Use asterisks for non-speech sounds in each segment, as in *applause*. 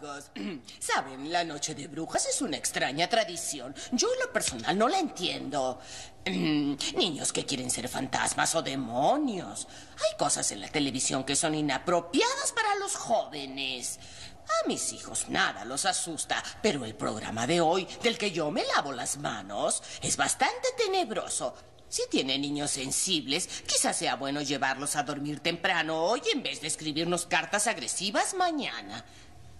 *clears throat* Saben, la noche de brujas es una extraña tradición. Yo en lo personal no la entiendo. *clears throat* Niños que quieren ser fantasmas o demonios. Hay cosas en la televisión que son inapropiadas para los jóvenes. A mis hijos nada los asusta, pero el programa de hoy, del que yo me lavo las manos, es bastante tenebroso. Si tiene niños sensibles, quizás sea bueno llevarlos a dormir temprano hoy en vez de escribirnos cartas agresivas mañana.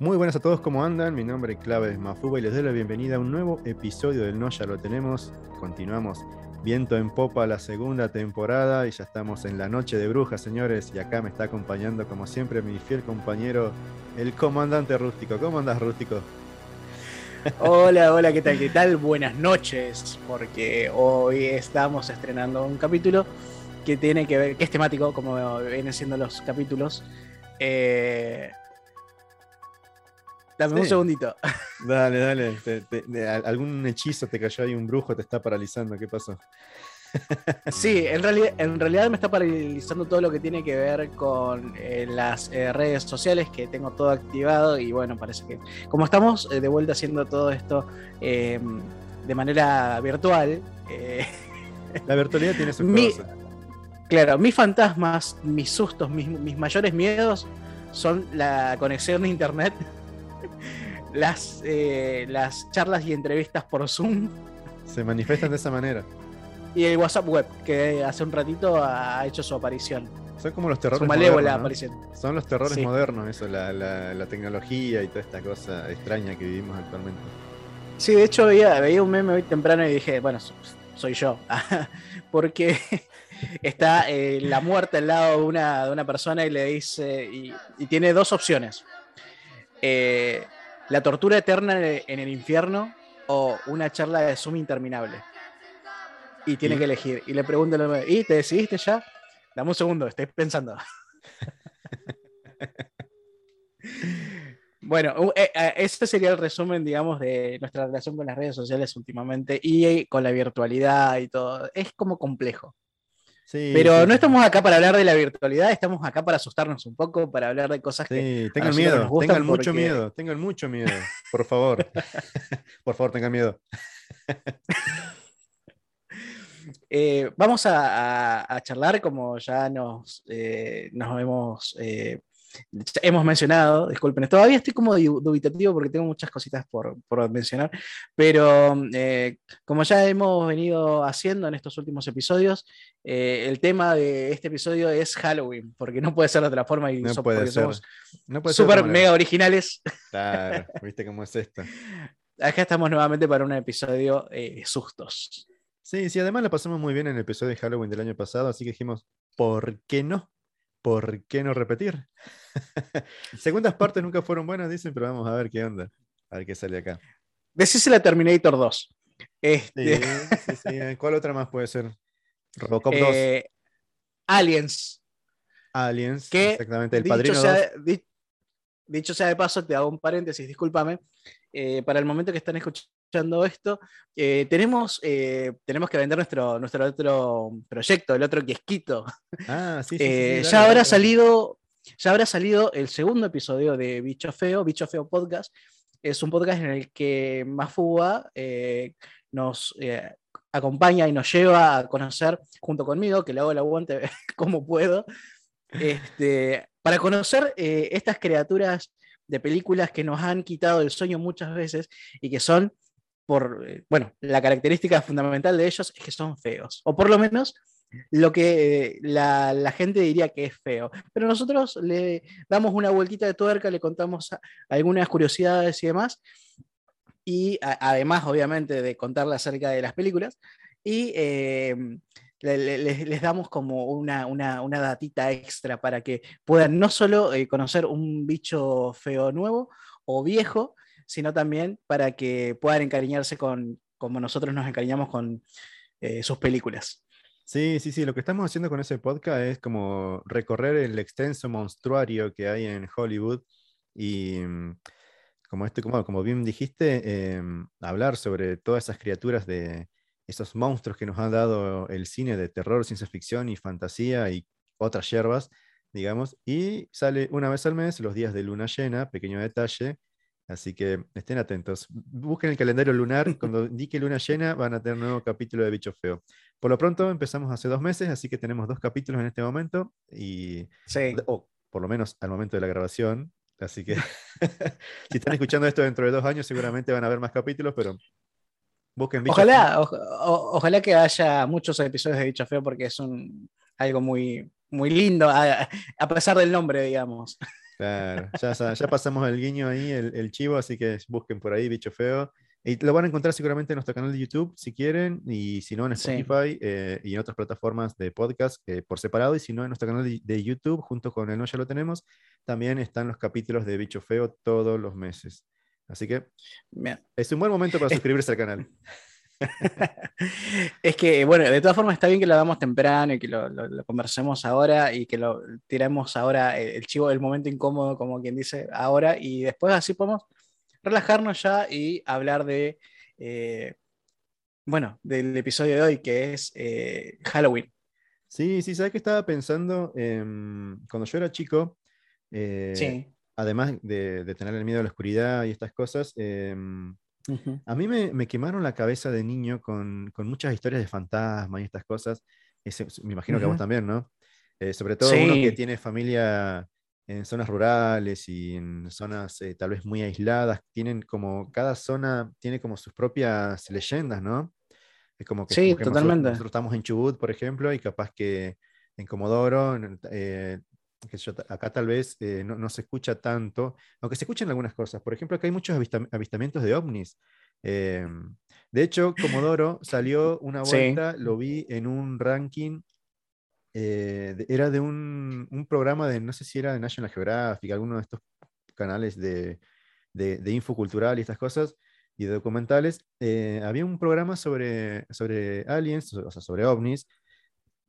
Muy buenas a todos, ¿cómo andan? Mi nombre es Clave Mafuba y les doy la bienvenida a un nuevo episodio del No Ya lo tenemos. Continuamos viento en popa la segunda temporada y ya estamos en la noche de brujas, señores. Y acá me está acompañando, como siempre, mi fiel compañero, el comandante rústico. ¿Cómo andas, rústico? Hola, hola, ¿qué tal? ¿Qué tal? Buenas noches, porque hoy estamos estrenando un capítulo que tiene que ver, que es temático, como vienen siendo los capítulos. Eh, Dame un segundito. Dale, dale. algún hechizo te cayó ahí, un brujo te está paralizando. ¿Qué pasó? *laughs* Sí, en realidad, en realidad me está paralizando todo lo que tiene que ver con eh, las eh, redes sociales, que tengo todo activado y bueno, parece que como estamos eh, de vuelta haciendo todo esto em, de manera virtual... *laughs* La virtualidad tiene su Claro, mis fantasmas, mis sustos, mis, mis mayores miedos son la conexión de internet las, eh, las charlas y entrevistas por Zoom. Se manifiestan de esa manera. Y el WhatsApp Web, que hace un ratito ha hecho su aparición. Son como los terrores modernos. Son los terrores modernos, eso, la, la, tecnología y toda esta cosa extraña que vivimos actualmente. Sí, de hecho veía, veía un meme hoy temprano y dije, bueno, soy yo. *laughs* Porque *laughs* está eh, la muerte al lado de una, de una persona y le dice, y, y tiene dos opciones. Eh, la tortura eterna en el infierno o una charla de Zoom interminable. Y tiene que elegir. Y le pregunto, ¿y te decidiste ya? Dame un segundo, estoy pensando. *laughs* bueno, ese sería el resumen, digamos, de nuestra relación con las redes sociales últimamente y con la virtualidad y todo. Es como complejo. Pero no estamos acá para hablar de la virtualidad, estamos acá para asustarnos un poco, para hablar de cosas que. Tengan miedo, tengan mucho miedo, tengan mucho miedo, por favor. *laughs* por favor, tengan miedo. *laughs* Eh, vamos a, charlar, como ya nos, eh, nos hemos eh, hemos mencionado, disculpen, todavía estoy como dubitativo porque tengo muchas cositas por, mencionar, pero eh, como ya hemos venido haciendo en estos últimos episodios, eh, el tema de este episodio es Halloween, porque no puede ser de otra forma y no somos súper mega originales. Claro, viste cómo es esto. *laughs* Acá estamos nuevamente para un episodio eh, sustos. Sí, sí, además la pasamos muy bien en el episodio de Halloween del año pasado, así que dijimos, ¿por qué no? ¿Por qué no repetir? *laughs* Segundas partes nunca fueron buenas, dicen, pero vamos a ver qué onda. A ver qué sale acá. la Terminator 2. Este... Sí, sí, ¿Cuál otra más puede ser? Robocop 2. Eh, Aliens. Aliens, exactamente. El Padrino sea, dicho sea de paso, te hago un paréntesis, discúlpame. Eh, para el momento que están escuchando escuchando esto, eh, tenemos, eh, tenemos que vender nuestro, nuestro otro proyecto, el otro kiosquito. Ah, sí, sí, eh, ya habrá salido, ya habrá salido el segundo episodio de Bicho Feo, Bicho Feo Podcast. Es un podcast en el que Mafúa nos acompaña y nos lleva a conocer junto conmigo, que le hago el aguante *laughs* como puedo, este, para conocer estas criaturas de películas que nos han quitado el sueño muchas veces y que son, eh, bueno, la característica fundamental de ellos es que son feos, o por lo menos lo que eh, la, gente diría que es feo. Pero nosotros le damos una vueltita de tuerca, le contamos algunas curiosidades y demás, y además, obviamente, de contarle acerca de las películas, y les, damos como una, una, datita extra para que puedan no solo eh, conocer un bicho feo nuevo o viejo, sino también para que puedan encariñarse con, como nosotros nos encariñamos con eh, sus películas. Sí, sí, sí, lo que estamos haciendo con ese podcast es como recorrer el extenso monstruario que hay en Hollywood y mm, como, este, como, como bien dijiste, em, hablar sobre todas esas criaturas de, esos monstruos que nos ha dado el cine de terror, ciencia ficción y fantasía y otras hierbas, digamos, y sale una vez al mes, los días de luna llena, pequeño detalle, así que estén atentos. Busquen el calendario lunar, *laughs* cuando indique luna llena van a tener un nuevo capítulo de Bicho Feo. Por lo pronto empezamos hace dos meses, así que tenemos dos capítulos en este momento, y, o por lo menos al momento de la grabación, así que *laughs* *laughs* si están escuchando esto dentro de dos años seguramente van a ver más capítulos, pero ojalá, ojalá que haya muchos episodios de Bicho Feo porque es un, algo muy, muy lindo, a, pesar del nombre, digamos. Claro, ya, pasamos el guiño ahí, el, chivo, así que busquen por ahí Bicho Feo. Y lo van a encontrar seguramente en nuestro canal de YouTube si quieren, y si no en Spotify eh, y en otras plataformas de podcast eh, por separado, y si no en nuestro canal de, YouTube, junto con el No Ya lo tenemos, también están los capítulos de Bicho Feo todos los meses. Así que es un buen momento para *laughs* suscribirse al canal. *laughs* es que, bueno, de todas formas está bien que lo hagamos temprano y que lo, conversemos ahora y que lo tiremos ahora el, chivo del momento incómodo, como quien dice, ahora y después así podemos relajarnos ya y hablar de, eh, bueno, del episodio de hoy que es eh, Halloween. Sí, sí, ¿sabes qué estaba pensando? cuando yo era chico, eh, sí además de, tener el miedo a la oscuridad y estas cosas, em, a mí me, quemaron la cabeza de niño con, muchas historias de fantasmas y estas cosas. me imagino que a vos también, ¿no? Eh, sobre todo uno que tiene familia en zonas rurales y en zonas eh, tal vez muy aisladas, tienen como, cada zona tiene como sus propias leyendas, ¿no? Es como que, sí, totalmente. Nosotros, estamos en Chubut, por ejemplo, y capaz que en Comodoro eh, acá tal vez eh, no, se escucha tanto, aunque se escuchan algunas cosas. Por ejemplo, acá hay muchos avistamientos de ovnis. Em, de hecho, Comodoro salió una vuelta, lo vi en un ranking, eh, era de un, programa de, no sé si era de National Geographic, alguno de estos canales de, de, info cultural y estas cosas, y de documentales. Eh, había un programa sobre, sobre aliens, o sea, sobre ovnis,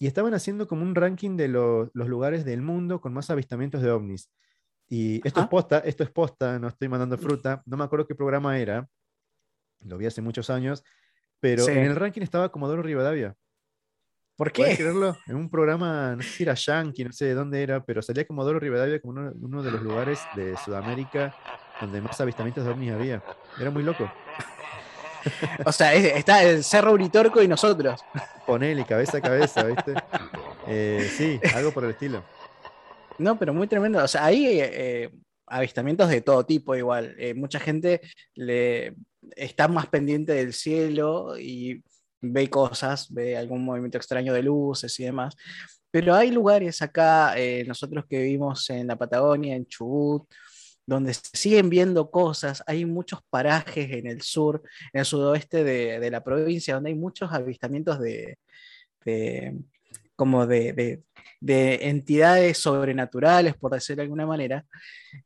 y estaban haciendo como un ranking de los lugares del mundo con más avistamientos de ovnis. Y esto es posta, esto es posta, no estoy mandando fruta, no me acuerdo qué programa era, lo vi hace muchos años, pero en el ranking estaba Comodoro Rivadavia. ¿Por qué? ¿Puedes creerlo? En un programa, no sé si era Yankee, no sé de dónde era, pero salía Comodoro Rivadavia como uno, uno de los lugares de Sudamérica donde más avistamientos de ovnis había. Era muy loco. *laughs* o sea, está el Cerro Uritorco y nosotros. Ponele cabeza a cabeza, ¿viste? Eh, sí, algo por el estilo. No, pero muy tremendo. O sea, hay eh, avistamientos de todo tipo igual. Eh, mucha gente le está más pendiente del cielo y ve cosas, ve algún movimiento extraño de luces y demás. Pero hay lugares acá, nosotros que vivimos en la Patagonia, en Chubut, donde se siguen viendo cosas. Hay muchos parajes en el sur, en el sudoeste de, la provincia, donde hay muchos avistamientos de, como de, entidades sobrenaturales, por decirlo de alguna manera,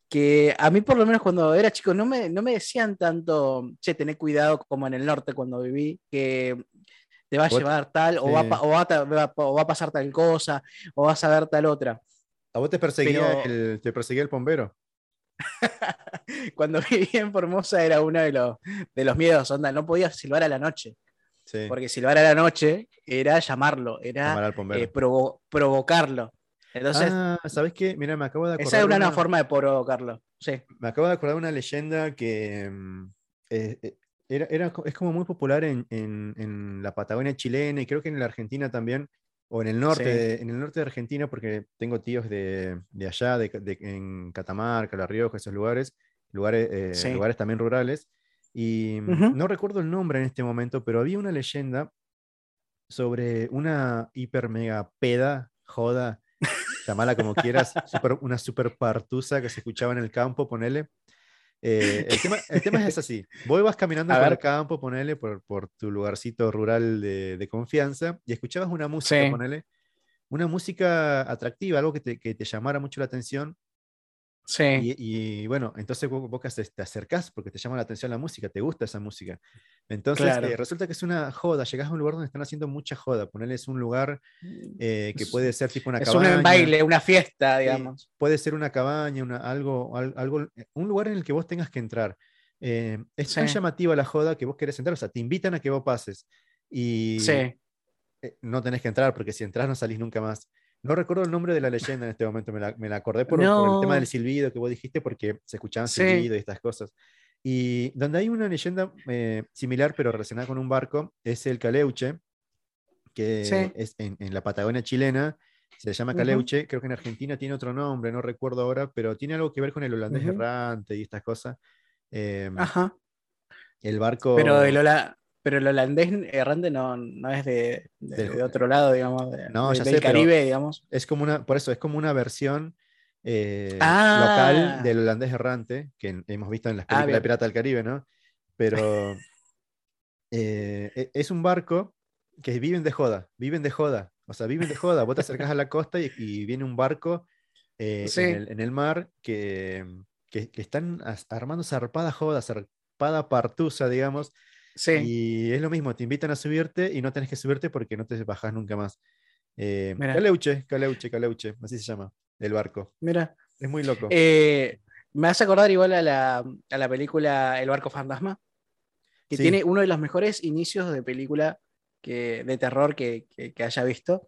que a mí por lo menos cuando era chico no me, no me decían tanto, che, tené cuidado como en el norte cuando viví, que te va a llevar tal, o, va, va, a pasar tal cosa, o vas a ver tal otra. ¿A vos te perseguía, el, te perseguía el bombero? *laughs* Cuando viví en Formosa era uno de los, de los miedos, onda, no podía silbar a la noche. Porque silbar a la noche era llamarlo, era eh, provocarlo. Entonces, ah, ¿sabes qué? Mira, me acabo de acordar. esa es una, una- forma de poro, Carlos. Sí. Me acabo de acordar de una leyenda que mm, eh, eh, era, era es como muy popular en, en- en la Patagonia chilena y creo que en la Argentina también, o en el norte, Sí. de, en el norte de Argentina, porque tengo tíos de, de allá, de, de- en Catamarca, La Rioja, esos lugares, lugares, eh, Sí. lugares también rurales. Y mm, no recuerdo el nombre en este momento, pero había una leyenda sobre una hiper mega peda, joda, llamala como quieras, *laughs* super- una super partusa que se escuchaba en el campo, ponele. Eh, el, tema, el tema es así, vos vas caminando A por el ver. campo, ponele, por, por tu lugarcito rural de, de confianza, y escuchabas una música, Sí. ponele, una música atractiva, algo que te, que te llamara mucho la atención, Sí. y, y, bueno, entonces vos, vos te acercás porque te llama la atención la música, te gusta esa música. Entonces Claro. eh, resulta que es una joda, llegás a un lugar donde están haciendo mucha joda, ponerle es un lugar eh, que Es- puede ser tipo una es cabaña. un baile, una fiesta, digamos. puede ser una cabaña, una, algo, al- algo, eh, un lugar en el que vos tengas que entrar. Eh, es tan Sí. llamativa la joda que vos querés entrar, o sea, te invitan a que vos pases y Sí. no tenés que entrar porque si entras no salís nunca más. No recuerdo el nombre de la leyenda en este momento, me la, me la acordé por, por el tema del silbido que vos dijiste porque se escuchaban Sí. silbido y estas cosas. Y donde hay una leyenda eh, similar pero relacionada con un barco es el Caleuche, que Sí. es en, en la Patagonia chilena, se llama. Caleuche, creo que en Argentina tiene otro nombre, no recuerdo ahora, pero tiene algo que ver con el holandés errante y estas cosas. Eh, Ajá. el barco... Pero el, hola- pero el holandés errante no, no es de, de- Del- de otro lado, digamos, de- No, de- ya del sé, Caribe, digamos. Es como una, por eso, es como una versión eh, Ah. local del holandés errante, que hemos visto en las Ah, películas de bien. Pirata del Caribe, ¿no? Pero *laughs* eh, e- es un barco que viven de joda, viven de joda, o sea, viven de joda. Vos te acercás a la costa y, y viene un barco eh, Sí. en, el, en el mar que, que, que están armando zarpada joda, zarpada partusa, digamos, Sí. y es lo mismo, te invitan a subirte y no tenés que subirte porque no te bajás nunca más. Eh. Caleuche, Caleuche, Caleuche, así se llama, el barco. Mira. Es muy loco. Eh, me hace acordar igual a la, a la película El barco fantasma, que Sí. tiene uno de los mejores inicios de película que, de terror que, que- que haya visto.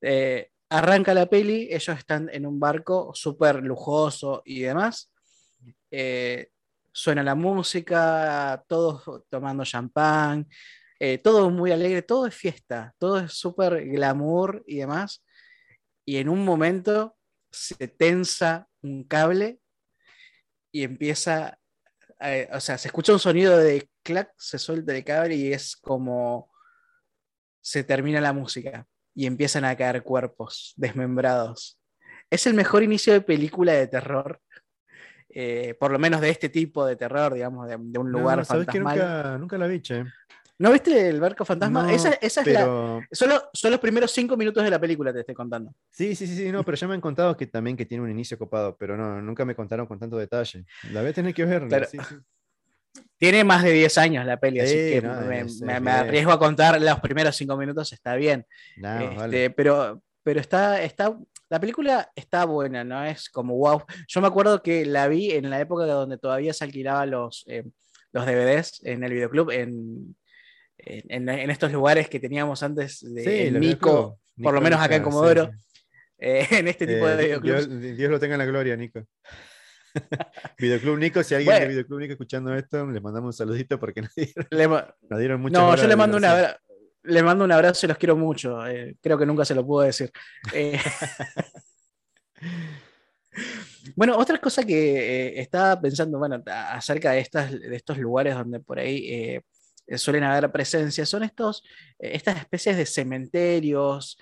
Eh, arranca la peli, ellos están en un barco súper lujoso y demás. Eh, suena la música, todos tomando champán, eh, todo muy alegre, todo es fiesta, todo es súper glamour y demás. Y en un momento se tensa un cable y empieza, eh, o sea, se escucha un sonido de clac, se suelta el cable y es como se termina la música y empiezan a caer cuerpos desmembrados. Es el mejor inicio de película de terror, eh, por lo menos de este tipo de terror, digamos, de, de un No, lugar ¿sabes que nunca, nunca la vi, che? ¿No viste el barco fantasma? No, esa, esa es la. Son los, son los primeros cinco minutos de la película, te estoy contando. Sí, sí, sí, sí, no, pero ya me han contado que también que tiene un inicio copado, pero no, nunca me contaron con tanto detalle. La voy a tener que ver. Pero- sí, sí. Tiene más de 10 años la peli, así Sí, que no, me, me- arriesgo a contar los primeros cinco minutos, está bien. Nah, Este, vale. pero, pero está, está, la película está buena, no es como wow. Yo me acuerdo que la vi en la época donde todavía se alquilaban los, eh, los DVDs en el videoclub, en, en, en estos lugares que teníamos antes de Sí, Nico, por lo menos acá en Comodoro, sí. eh, *laughs* en este tipo Eh, de Dios, videoclubs. Dios lo tenga en la gloria, Nico. *laughs* Videoclub Nico, si alguien Bueno. de Videoclub Nico escuchando esto, le mandamos un saludito porque *laughs* nos dieron, Le nos dieron muchas no, yo de le mando, un diversión. abra- le mando un abrazo y los quiero mucho. eh, creo que nunca se lo puedo decir. Eh, *laughs* bueno, otra cosa que eh, estaba pensando, bueno, acerca de, estas, de estos lugares donde por ahí suelen haber presencia, son estos, estas especies de cementerios,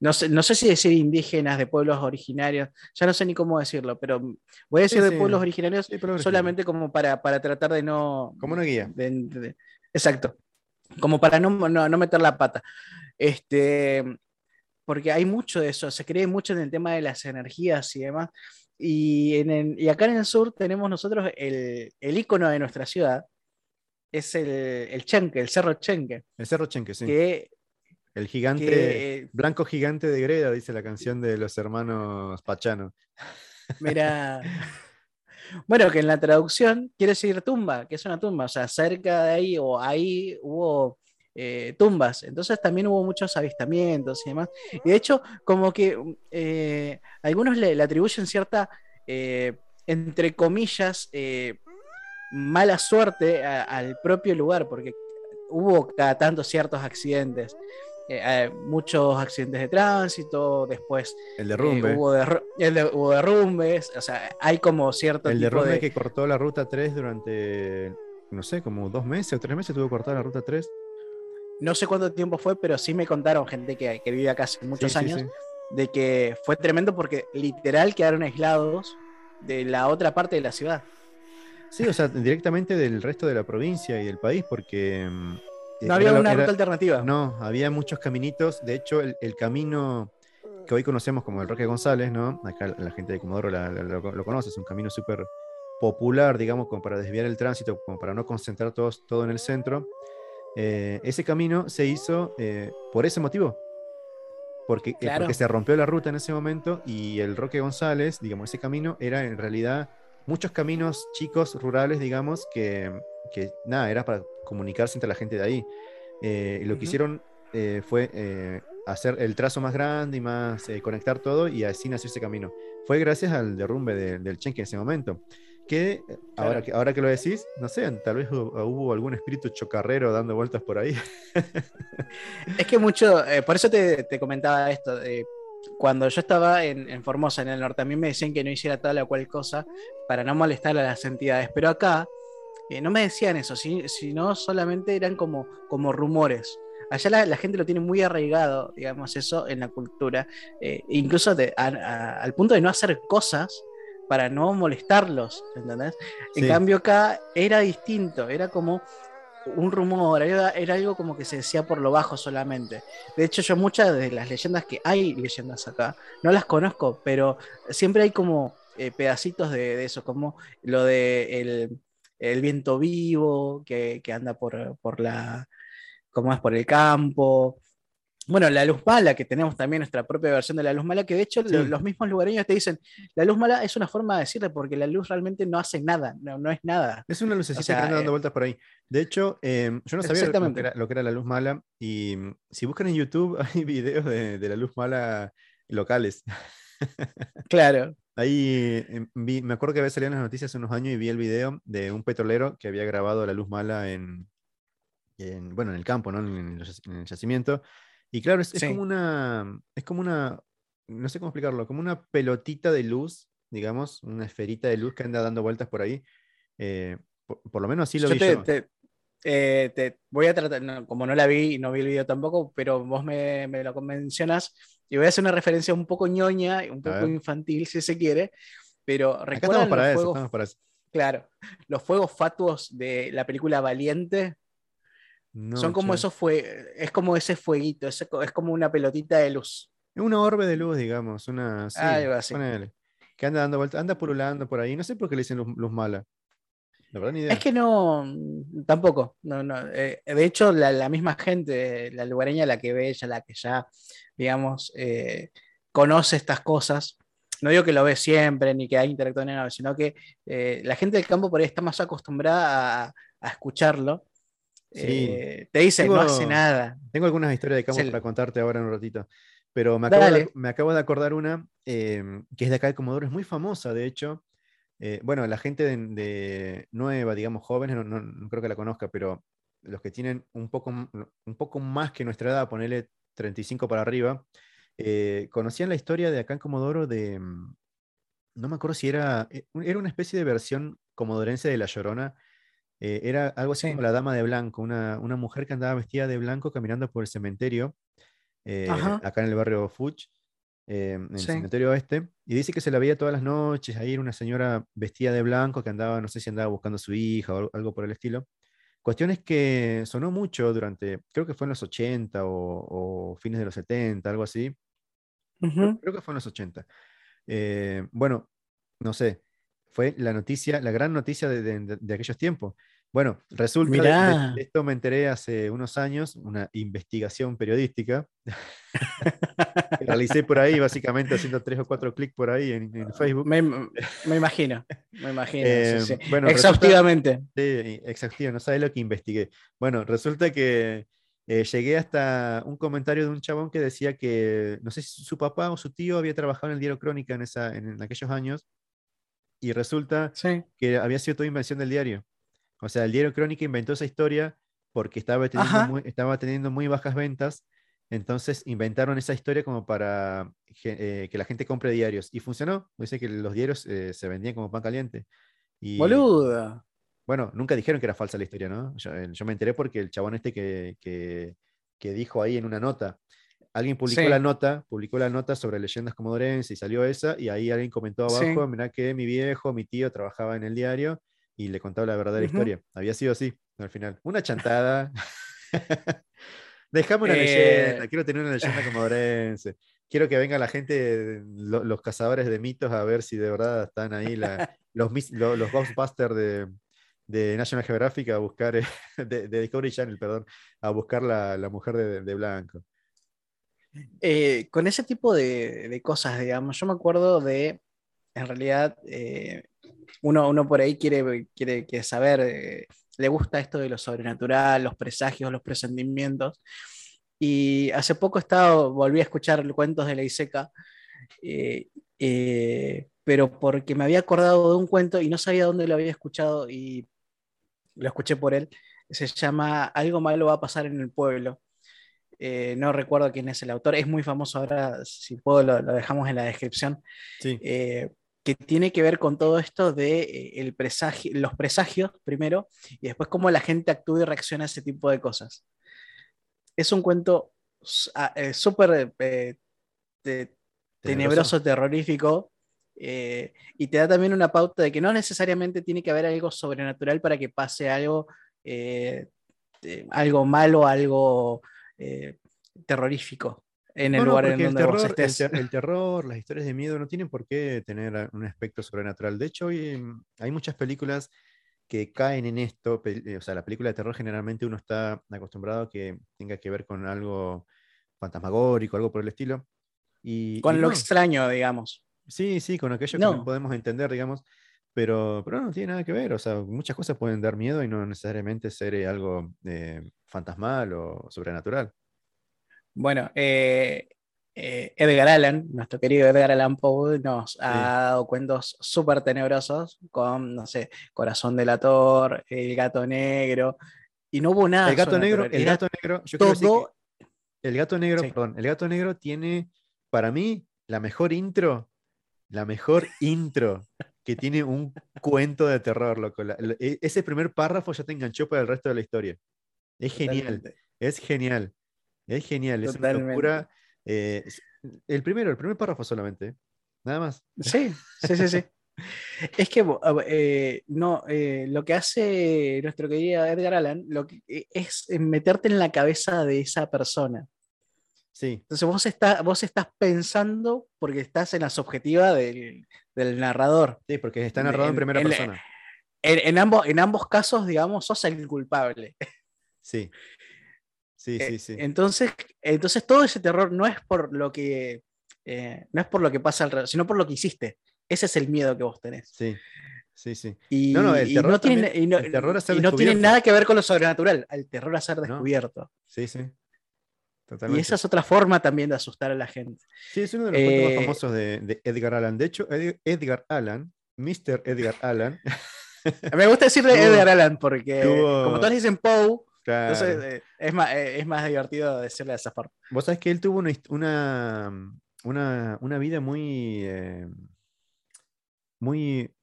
no, sé, no sé si decir indígenas, de pueblos originarios, ya no sé ni cómo decirlo, pero voy a decir Sí, de sí. pueblos originarios Sí, solamente como para, para tratar de no... Como una guía. de- de- exacto. Como para no, no, no meter la pata. Este, porque hay mucho de eso, se cree mucho en el tema de las energías y demás. Y, en el- y acá en el sur tenemos nosotros el, el icono de nuestra ciudad, es el, el Chenque, el Cerro Chenque, El Cerro Chenque, sí. que, El gigante, que, blanco gigante de Greda, dice la canción de los hermanos Pachano. mira, *laughs* bueno, que en la traducción quiere decir tumba, que es una tumba, o sea, cerca de ahí o ahí hubo eh, tumbas. Entonces también hubo muchos avistamientos y demás. Y de hecho, como que eh, algunos le, atribuyen cierta, entre comillas, mala suerte al propio lugar, porque hubo cada tanto ciertos accidentes. Eh, muchos accidentes de tránsito, después el derrumbe. Eh, hubo, derrumbes, o sea, hay como cierto... El derrumbe que cortó la ruta 3 durante, no sé, como dos meses o tres meses tuvo cortar la ruta 3. No sé cuánto tiempo fue, pero sí me contaron gente que, que vive acá hace muchos años, de que fue tremendo porque literal quedaron aislados de la otra parte de la ciudad. Sí, o sea, directamente del resto de la provincia y del país, porque mm, no había una ruta alternativa. No, había muchos caminitos. De hecho, el, camino que hoy conocemos como el Roque González, ¿no? Acá la gente de Comodoro lo, conoce, es un camino súper popular, digamos, como para desviar el tránsito, como para no concentrar todos, todo en el centro. Eh, ese camino se hizo eh, por ese motivo, porque, eh, porque se rompió la ruta en ese momento y el Roque González, digamos, ese camino era en realidad muchos caminos chicos, rurales, digamos, que, que nada, era para comunicarse entre la gente de ahí. Eh, y lo que hicieron eh, fue eh, hacer el trazo más grande y más conectar todo y así nació ese camino. Fue gracias al derrumbe del Chenque en ese momento. Que, ahora que ahora que lo decís, no sé, tal vez hubo, algún espíritu chocarrero dando vueltas por ahí. es que mucho, por eso te, te comentaba esto, cuando yo estaba en, en, Formosa, en el norte, a mí me decían que no hiciera tal o cual cosa para no molestar a las entidades, pero acá eh, no me decían eso, sino solamente eran como, como rumores. Allá la, gente lo tiene muy arraigado, digamos, eso en la cultura, eh, incluso al punto de no hacer cosas para no molestarlos, ¿entendés? En cambio acá era distinto, era como un rumor, era, algo como que se decía por lo bajo solamente. De hecho, yo muchas de las leyendas que hay leyendas acá, no las conozco, pero siempre hay como eh, pedacitos de, eso, como lo de el, el viento vivo que, anda por, por, la, como es, por el campo. Bueno, la luz mala, que tenemos también nuestra propia versión de la luz mala, que de hecho los mismos lugareños te dicen, la luz mala es una forma de decirle, porque la luz realmente no hace nada, no, es nada. Es una lucecita que anda dando eh, vueltas por ahí. De hecho, em, yo no sabía lo que, era, lo que, era, la luz mala, y mm, si buscan en YouTube *laughs* hay videos de, de la luz mala locales. Claro. Ahí em, vi, me acuerdo que había salido en las noticias hace unos años y vi el video de un petrolero que había grabado la luz mala en, bueno, en el campo, ¿no? En, el yacimiento. Y claro, es, como una, es como una, no sé cómo explicarlo, como una pelotita de luz, digamos, una esferita de luz que anda dando vueltas por ahí. Eh, por, lo menos así lo vi yo. Eh, te, voy a tratar, como no la vi y no vi el video tampoco, pero vos me, me lo mencionas y voy a hacer una referencia un poco ñoña, un poco infantil si se quiere, pero recuerdan para los fuegos, Claro, los fuegos fatuos de la película Valiente. son como eso fue, es como ese fueguito, es, es como una pelotita de luz. Una orbe de luz, digamos, una sí, Algo así. que anda dando vueltas, anda purulando por ahí, no sé por qué le dicen luz, mala. Idea. Es que no, tampoco. No, no. Eh, de hecho, la, la, misma gente, la lugareña, la que ve ella, la que ya digamos, eh, conoce estas cosas. No digo que lo ve siempre ni que hay interactuado en nada, sino que eh, la gente del campo por ahí está más acostumbrada a, escucharlo. Eh, te dice, no hace nada. Tengo algunas historias de campo para contarte ahora en un ratito. Pero me acabo, de, me acabo de, acordar una que es de acá de Comodoro, es muy famosa, de hecho. Bueno, la gente de, nueva, digamos, jóvenes, no, no, creo que la conozca, pero los que tienen un poco, un poco más que nuestra edad, ponerle 35 para arriba, eh, conocían la historia de acá en Comodoro de, mm, no me acuerdo si era, eh, era una especie de versión comodorense de La Llorona, eh, era algo así como la Dama de Blanco, una, mujer que andaba vestida de blanco caminando por el cementerio, acá en el barrio Fuch, en el cementerio oeste, y dice que se la veía todas las noches, ahí era una señora vestida de blanco que andaba, no sé si andaba buscando a su hija o algo por el estilo. Cuestión es que sonó mucho durante, creo que fue en los 80 o, fines de los 70, algo así. creo, que fue en los 80. Eh, bueno, no sé, fue la noticia, la gran noticia de aquellos tiempos. Bueno, resulta, de, esto me enteré hace unos años, una investigación periodística que *laughs* realicé por ahí, básicamente haciendo tres o cuatro clics por ahí en, Facebook. Me, imagino, me imagino. Eh, Bueno, Exhaustivamente. sí, no sabes lo que investigué. Bueno, resulta que eh, llegué hasta un comentario de un chabón que decía que, no sé si su papá o su tío había trabajado en el diario Crónica en, esa, en, aquellos años, y resulta que había sido toda invención del diario. O sea, el diario Crónica inventó esa historia porque estaba teniendo, muy, estaba teniendo muy bajas ventas, entonces inventaron esa historia como para eh, que la gente compre diarios. Y funcionó. Dice que los diarios eh, se vendían como pan caliente. Y, Boluda. Bueno, nunca dijeron que era falsa la historia, ¿no? Yo, eh, me enteré porque el chabón este que, que, dijo ahí en una nota, alguien publicó la nota, publicó la nota sobre leyendas comodorenses y salió esa, y ahí alguien comentó abajo, mira que mi viejo, mi tío trabajaba en el diario y le contaba la verdadera historia. Había sido así al final. Una chantada. *laughs* Déjame una eh, leyenda, quiero tener una leyenda comodorense. Quiero que venga la gente, los cazadores de mitos, a ver si de verdad están ahí *laughs* los, los Ghostbusters de, de National Geographic a buscar, eh, de, Discovery Channel, perdón, a buscar la, mujer de, Blanco. Eh, con ese tipo de, cosas, digamos, yo me acuerdo de, en realidad, eh, uno, uno, por ahí quiere, quiere, saber, le gusta esto de lo sobrenatural, los presagios, los presentimientos. Y hace poco estado, volví a escuchar cuentos de la Iseca, pero porque me había acordado de un cuento y no sabía dónde lo había escuchado y lo escuché por él, se llama Algo malo va a pasar en el pueblo. Eh, no recuerdo quién es el autor, es muy famoso ahora, si puedo lo, dejamos en la descripción, eh, que tiene que ver con todo esto de eh, el presagio, los presagios primero y después cómo la gente actúa y reacciona a ese tipo de cosas. Es un cuento ah, súper tenebroso, terrorífico, eh, y te da también una pauta de que no necesariamente tiene que haber algo sobrenatural para que pase algo, eh, algo malo, algo eh, terrorífico en el lugar en donde el terror, estés. El, terror, las historias de miedo no tienen por qué tener un aspecto sobrenatural. De hecho, hoy hay muchas películas que caen en esto. O sea, la película de terror generalmente uno está acostumbrado a que tenga que ver con algo fantasmagórico, algo por el estilo. Y, con lo extraño, digamos. Sí, sí, con aquello que no podemos entender, digamos, pero, pero no tiene nada que ver. O sea, muchas cosas pueden dar miedo y no necesariamente ser eh, algo eh, fantasmal o sobrenatural. Bueno, eh, Edgar Allan, nuestro querido Edgar Allan Poe, nos ha dado cuentos súper tenebrosos con, no sé, Corazón del Ator, El Gato Negro, y no hubo nada. El Gato Negro, el Gato Negro, yo todo... el Gato Negro, perdón, el Gato Negro tiene, para mí, la mejor intro la mejor intro que tiene un cuento de terror, loco. E, ese primer párrafo ya te enganchó para el resto de la historia. Es genial, es genial, es genial, es una locura. Eh, el primero, el primer párrafo solamente, nada más. *laughs* Sí, sí, sí, sí. Es que eh, no, eh, lo que hace nuestro querido Edgar Allan lo que, es meterte en la cabeza de esa persona. Entonces vos, está, vos estás pensando porque estás en la subjetiva del, narrador. Sí, porque está narrado en, primera persona. En, ambos, en ambos casos, digamos, sos el culpable. Sí. Sí, eh, sí, sí. Entonces, entonces todo ese terror no es por lo que eh, no es por lo que pasa alrededor, sino por lo que hiciste. Ese es el miedo que vos tenés. Sí. Sí, sí. Y no, tiene, no tiene nada que ver con lo sobrenatural, el terror a ser descubierto. Sí, sí. Y esa es otra forma también de asustar a la gente. Sí, es uno de los cuentos más eh, famosos de, Edgar Allan. De hecho, Edgar Allan, Mr. Edgar Allan. *laughs* Me gusta decirle Edgar Allan porque, como todos dicen Poe, entonces eh, es, más, eh, es más divertido decirle de esa forma. Vos sabés que él tuvo una, una, una, vida muy. muy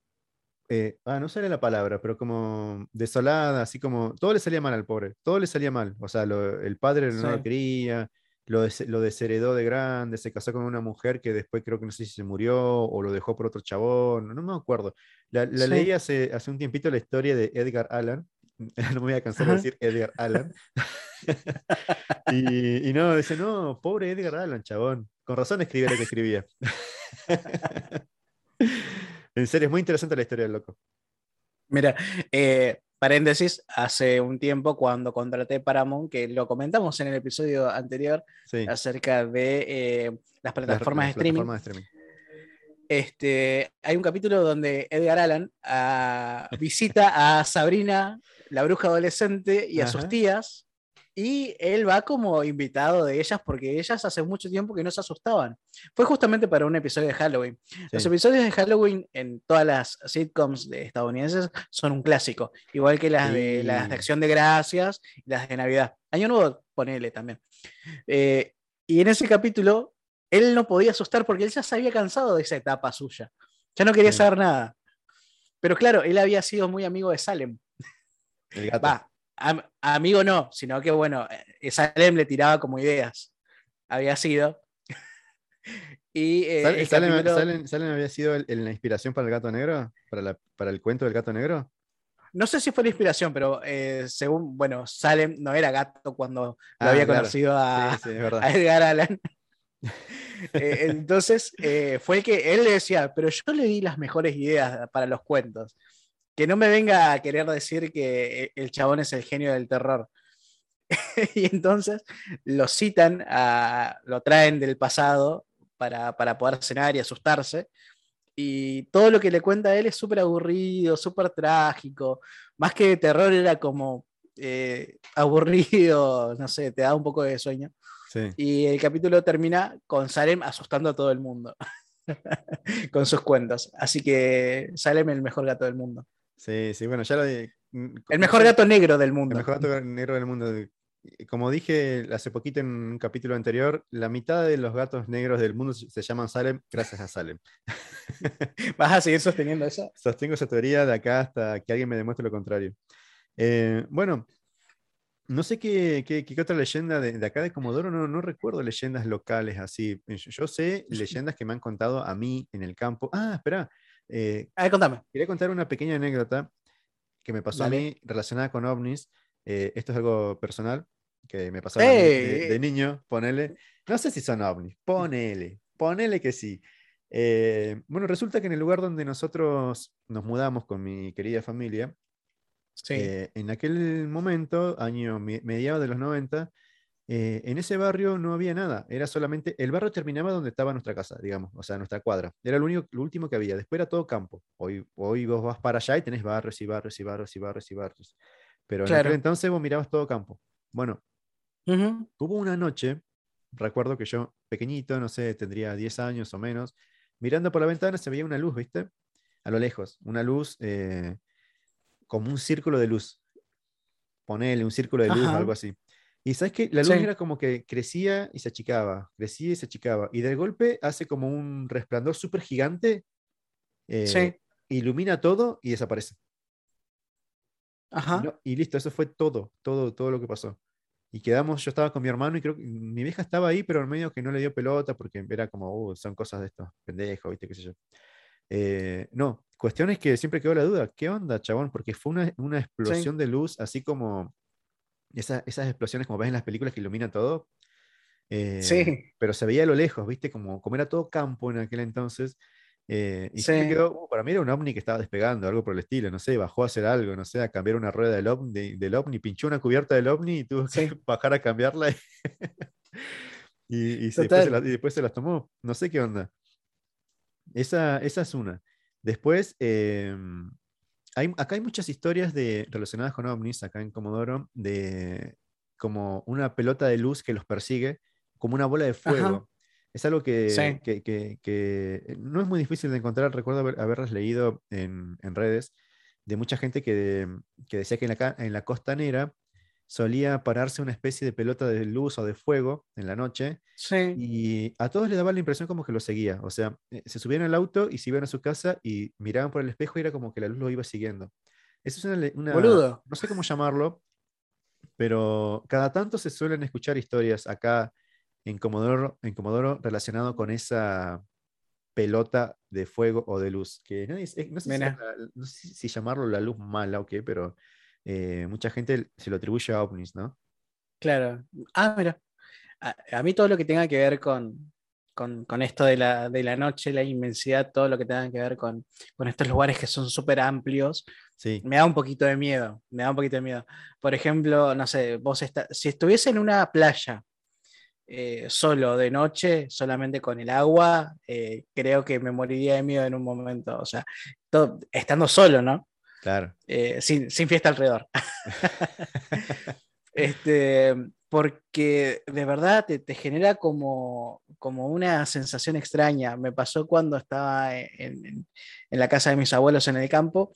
eh, ah, no sale la palabra, pero como desolada, así como, todo le salía mal al pobre, todo le salía mal. O sea, el padre no lo quería, lo, lo, desheredó de grande, se casó con una mujer que después creo que no sé si se murió o lo dejó por otro chabón, no, me acuerdo. La, leí hace, hace un tiempito la historia de Edgar Allan, *laughs* no me voy a cansar de decir Edgar Allan. *laughs* y, y, no, dice, no, pobre Edgar Allan, chabón. Con razón escribía lo que escribía. *laughs* En serio, es muy interesante la historia del loco. Mira, eh, paréntesis, hace un tiempo cuando contraté Paramount, que lo comentamos en el episodio anterior acerca de eh, las plataformas, de, streaming. Este, hay un capítulo donde Edgar Allan ah, visita a Sabrina, la bruja adolescente, y a sus tías y él va como invitado de ellas porque ellas hace mucho tiempo que no se asustaban. Fue justamente para un episodio de Halloween. Los episodios de Halloween en todas las sitcoms de estadounidenses son un clásico, igual que las, de, las de Acción de Gracias y las de Navidad. Año Nuevo, ponele también. Eh, y en ese capítulo, él no podía asustar porque él ya se había cansado de esa etapa suya. Ya no quería saber nada. Pero claro, él había sido muy amigo de Salem. El gato. Va, amigo no, sino que bueno, eh, Salem le tiraba como ideas. Había sido. *laughs* y eh, Salem, había sido la inspiración para el gato negro, para, para, el cuento del gato negro. No sé si fue la inspiración, pero eh, según, bueno, Salem no era gato cuando lo ah, había conocido a, *laughs* a, Edgar Allan. *laughs* entonces, fue el que él le decía, pero yo le di las mejores ideas para los cuentos que no me venga a querer decir que e, el chabón es el genio del terror. *laughs* y entonces lo citan, lo traen del pasado para, poder cenar y asustarse. Y todo lo que le cuenta a él es súper aburrido, súper trágico. Más que de terror era como eh, aburrido, no sé, te da un poco de sueño. Y el capítulo termina con Salem asustando a todo el mundo *laughs* con sus cuentos. Así que Salem el mejor gato del mundo. Sí, sí, bueno, ya lo mm, El mejor gato negro del mundo. El mejor gato negro del mundo. Como dije hace poquito en un capítulo anterior, la mitad de los gatos negros del mundo se llaman Salem gracias a Salem. *laughs* ¿Vas a seguir sosteniendo eso? Sostengo esa teoría de acá hasta que alguien me demuestre lo contrario. Eh, bueno, no sé qué, qué, otra leyenda de, acá de Comodoro, no, no recuerdo leyendas locales así. Yo, sé leyendas que me han contado a mí en el campo. Ah, espera, eh, a ver, contame. Quería contar una pequeña anécdota que me pasó a mí relacionada con ovnis. Eh, esto es algo personal que me pasó de, niño. Ponele. No sé si son ovnis. Ponele. Ponele que sí. Eh, bueno, resulta que en el lugar donde nosotros nos mudamos con mi querida familia, en aquel momento, año mediados de los 90, eh, en ese barrio no había nada, era solamente, el barrio terminaba donde estaba nuestra casa, digamos, o sea, nuestra cuadra. Era lo, único, lo último que había, después era todo campo. Hoy, hoy vos vas para allá y tenés barrios y barrios y barrios y barrios y barrios. Pero en aquel entonces vos mirabas todo campo. Bueno, hubo una noche, recuerdo que yo, pequeñito, no sé, tendría 10 años o menos, mirando por la ventana se veía una luz, ¿viste? A lo lejos, una luz eh, como un círculo de luz. Ponele un círculo de luz, algo así. Y sabes que la luz era como que crecía y se achicaba, crecía y se achicaba. Y de golpe hace como un resplandor súper gigante, eh, ilumina todo y desaparece. Ajá. y listo, eso fue todo, todo, todo lo que pasó. Y quedamos, yo estaba con mi hermano y creo que mi vieja estaba ahí, pero en medio que no le dio pelota porque era como, uh, son cosas de estos pendejos, ¿viste? ¿Qué sé yo? Eh, no, cuestión es que siempre quedó la duda, ¿qué onda, chabón? Porque fue una, una explosión de luz, así como esas explosiones como ves en las películas que iluminan todo. Eh, sí. Pero se veía a lo lejos, ¿viste? Como, como era todo campo en aquel entonces. Eh, y sí. quedó, uh, para mí era un ovni que estaba despegando, algo por el estilo, no sé, bajó a hacer algo, no sé, a cambiar una rueda del ovni, del ovni pinchó una cubierta del ovni y tuvo que *laughs* bajar a cambiarla *laughs* y, después se las tomó, no sé qué onda. Esa, esa es una. Después, eh, acá hay muchas historias de, relacionadas con ovnis, acá en Comodoro, de como una pelota de luz que los persigue, como una bola de fuego. Es algo que, que, no es muy difícil de encontrar. Recuerdo haberlas leído en, redes de mucha gente que, decía que en la, en la costanera solía pararse una especie de pelota de luz o de fuego en la noche. Y a todos les daba la impresión como que lo seguía. O sea, eh, se subían al auto y se iban a su casa y miraban por el espejo y era como que la luz lo iba siguiendo. Eso es una, Boludo. no sé cómo llamarlo, pero cada tanto se suelen escuchar historias acá en Comodoro, en Comodoro relacionado con esa pelota de fuego o de luz, que no, sé, si, llamarlo la luz mala o qué, pero eh, mucha gente se lo atribuye a ovnis, ¿no? Claro. Ah, mira. A, mí todo lo que tenga que ver con, con, esto de la, de la, noche, la inmensidad, todo lo que tenga que ver con, con estos lugares que son súper amplios, sí. me da un poquito de miedo. Me da un poquito de miedo. Por ejemplo, no sé, vos está, si estuviese en una playa eh, solo de noche, solamente con el agua, eh, creo que me moriría de miedo en un momento. O sea, estando solo, ¿no? Claro. Eh, sin, fiesta alrededor. *laughs* Este, porque de verdad te, te genera como, como una sensación extraña. Me pasó cuando estaba en, en- en la casa de mis abuelos en el campo,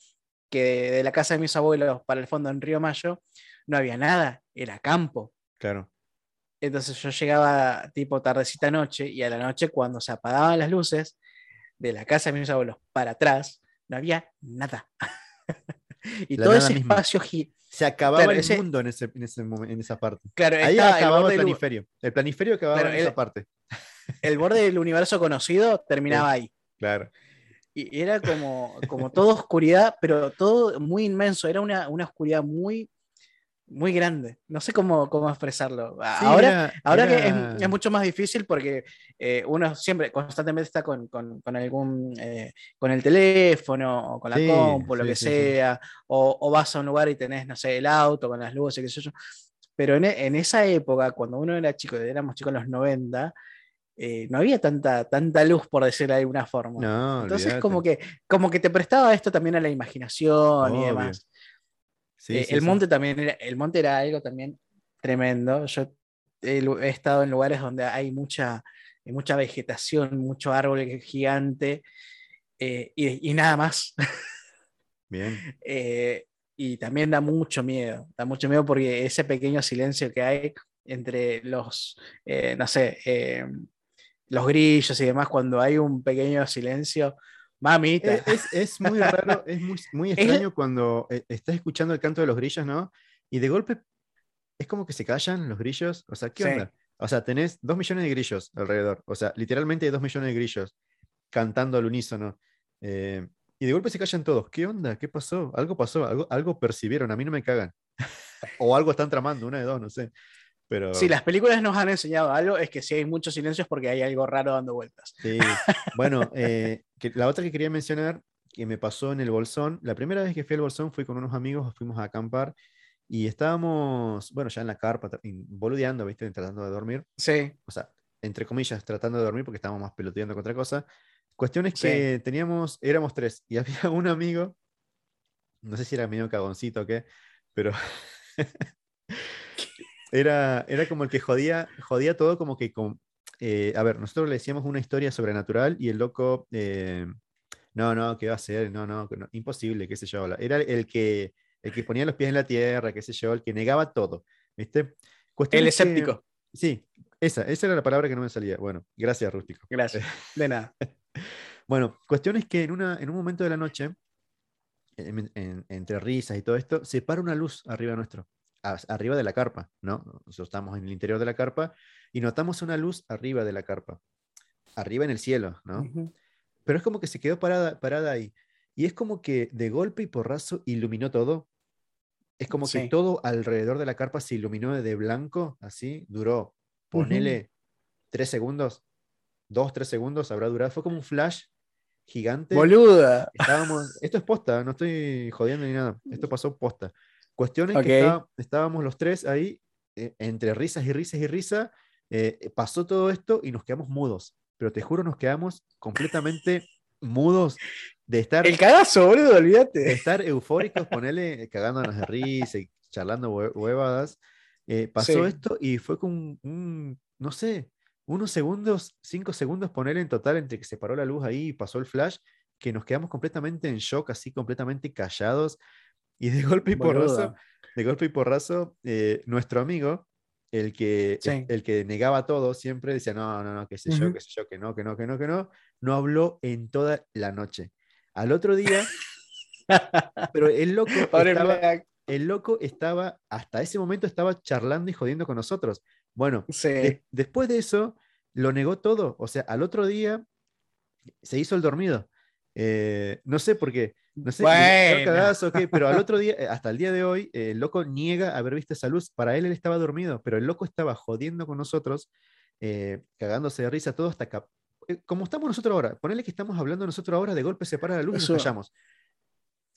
que de la casa de mis abuelos para el fondo en Río Mayo no había nada, era campo. Claro. Entonces yo llegaba tipo tardecita noche y a la noche cuando se apagaban las luces de la casa de mis abuelos para atrás, no había nada. *laughs* y La todo ese misma. espacio, Se acababa Claro, el ese- mundo en, ese, en, ese en esa parte. claro, Ahí el acababa el del, u- planiferio. El planiferio acababa Claro, en esa el- parte. *laughs* el borde del universo conocido terminaba ahí. Claro. Y era como, como todo oscuridad, pero todo muy inmenso. Era una, una oscuridad muy, muy grande. No sé cómo, cómo expresarlo. Sí, ahora era- ahora que era- es, es mucho más difícil porque eh, uno siempre constantemente está con, con- con algún eh, con el teléfono o con la Sí, compu, lo sí, que sea, o, o vas a un lugar y tenés, no sé, el auto con las luces, qué sé yo. Pero en, en esa época, cuando uno era chico, éramos chicos en los 90, eh, no había tanta, tanta luz, por decirlo de alguna forma. No, Entonces, como que, como que te prestaba esto también a la imaginación y Obvio. demás. Sí, Eh, sí, el sí. monte también era, el monte era algo también tremendo. Yo he, estado en lugares donde hay mucha, hay mucha vegetación, mucho árbol gigante eh, y, y nada más. Bien. *laughs* Eh, y también da mucho miedo, da mucho miedo porque ese pequeño silencio que hay entre los, no sé, los grillos y demás, cuando hay un pequeño silencio, mamita. Es, es- muy raro, es muy, muy *laughs* extraño cuando eh, estás escuchando el canto de los grillos, ¿no? Y de golpe es como que se callan los grillos. O sea, ¿qué Sí. onda? O sea, tenés dos millones de grillos alrededor. O sea, literalmente hay dos millones de grillos cantando al unísono. Eh, y de golpe se callan todos. ¿Qué onda? ¿Qué pasó? Algo pasó, algo, algo percibieron. A mí no me cagan. *laughs* o algo están tramando, una de dos, no sé. Pero Si las películas nos han enseñado algo, es que si hay muchos silencios porque hay algo raro dando vueltas. Sí, bueno, eh, que la otra que quería mencionar, que me pasó en el Bolsón, la primera vez que fui al Bolsón fui con unos amigos, fuimos a acampar y estábamos, bueno, ya en la carpa, boludeando, ¿viste? Tratando de dormir, Sí, o sea, entre comillas, tratando de dormir porque estábamos más peloteando que otra cosa. Cuestión es Sí. que teníamos, éramos tres y *laughs* había un amigo, no sé si era medio cagoncito o qué, pero *laughs* era, era como el que jodía, jodía todo como que con... eh, a ver, nosotros le decíamos una historia sobrenatural y el loco... eh, no, no, ¿qué va a hacer? No, no, no, imposible, qué sé yo. Era el que, el que ponía los pies en la tierra, qué sé yo, el que negaba todo, ¿viste? Cuestión el que- escéptico. sí, esa, esa era la palabra que no me salía. Bueno, gracias, Rústico. Gracias. De nada. *laughs* Bueno, cuestión es que en, una, en un momento de la noche, en- en- entre risas y todo esto, se para una luz arriba nuestro, arriba de la carpa, ¿no? Nosotros estamos en el interior de la carpa y notamos una luz arriba de la carpa, arriba en el cielo, ¿no? Pero es como que se quedó parada, parada ahí. Y es como que de golpe y porrazo iluminó todo. Es como que Sí. todo alrededor de la carpa se iluminó de blanco, así, duró, ponele tres segundos, dos, tres segundos, habrá durado. Fue como un flash gigante. Boluda. Estábamos, esto es posta, no estoy jodiendo ni nada. Esto pasó posta. Cuestión es que estábamos los tres ahí, eh, entre risas y risas y risas. eh, pasó todo esto y nos quedamos mudos. Pero te juro, nos quedamos completamente mudos de estar, El cagazo, boludo, de olvídate. estar eufóricos, ponele, cagándonos de risa y charlando hue- huevadas. Eh, pasó Sí. esto y fue con un, no sé, unos segundos, cinco segundos, ponerle en total entre que se paró la luz ahí y pasó el flash, que nos quedamos completamente en shock, así completamente callados. Y de golpe y porrazo, de golpe y porrazo, eh, nuestro amigo, el que, el- Sí. el, que negaba todo, siempre decía, no, no, no, qué sé yo, qué sé yo, que no, que no, que no, que no, no habló en toda la noche. Al otro día, *laughs* pero el loco estaba, el loco estaba, hasta ese momento estaba charlando y jodiendo con nosotros. Bueno, Sí. de- después de eso, lo negó todo. O sea, al otro día se hizo el dormido. Eh, no sé por qué. No sé, Bueno. cagazo o qué, pero al otro día, eh, hasta el día de hoy, eh, el loco niega haber visto esa luz. Para él, él estaba dormido, pero el loco estaba jodiendo con nosotros, eh, cagándose de risa, todo hasta acá. Como estamos nosotros ahora, ponele que estamos hablando nosotros ahora, de golpe se para la luz y Eso- nos callamos.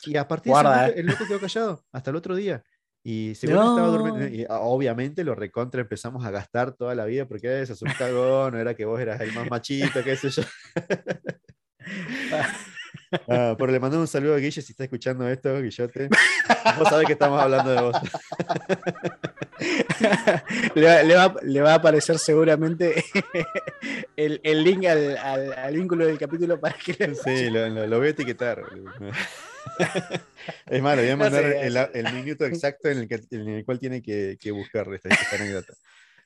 Y a partir de ese Guarda, momento, eh. el loco quedó callado hasta el otro día. Y según estaba durmiendo, No. y ah, obviamente lo recontra empezamos a gastar toda la vida porque eso es un cagón, no era que vos eras el más machito, qué sé yo. *laughs* Ah, pero le mando un saludo a Guille si está escuchando esto, Guillote. Vos sabés que estamos hablando de vos. *laughs* le, va, a aparecer seguramente el, link al, vínculo del capítulo para que Sí, lo, voy a etiquetar. es malo, voy a mandar el, minuto exacto en el, cual tiene que, buscar esta, anécdota.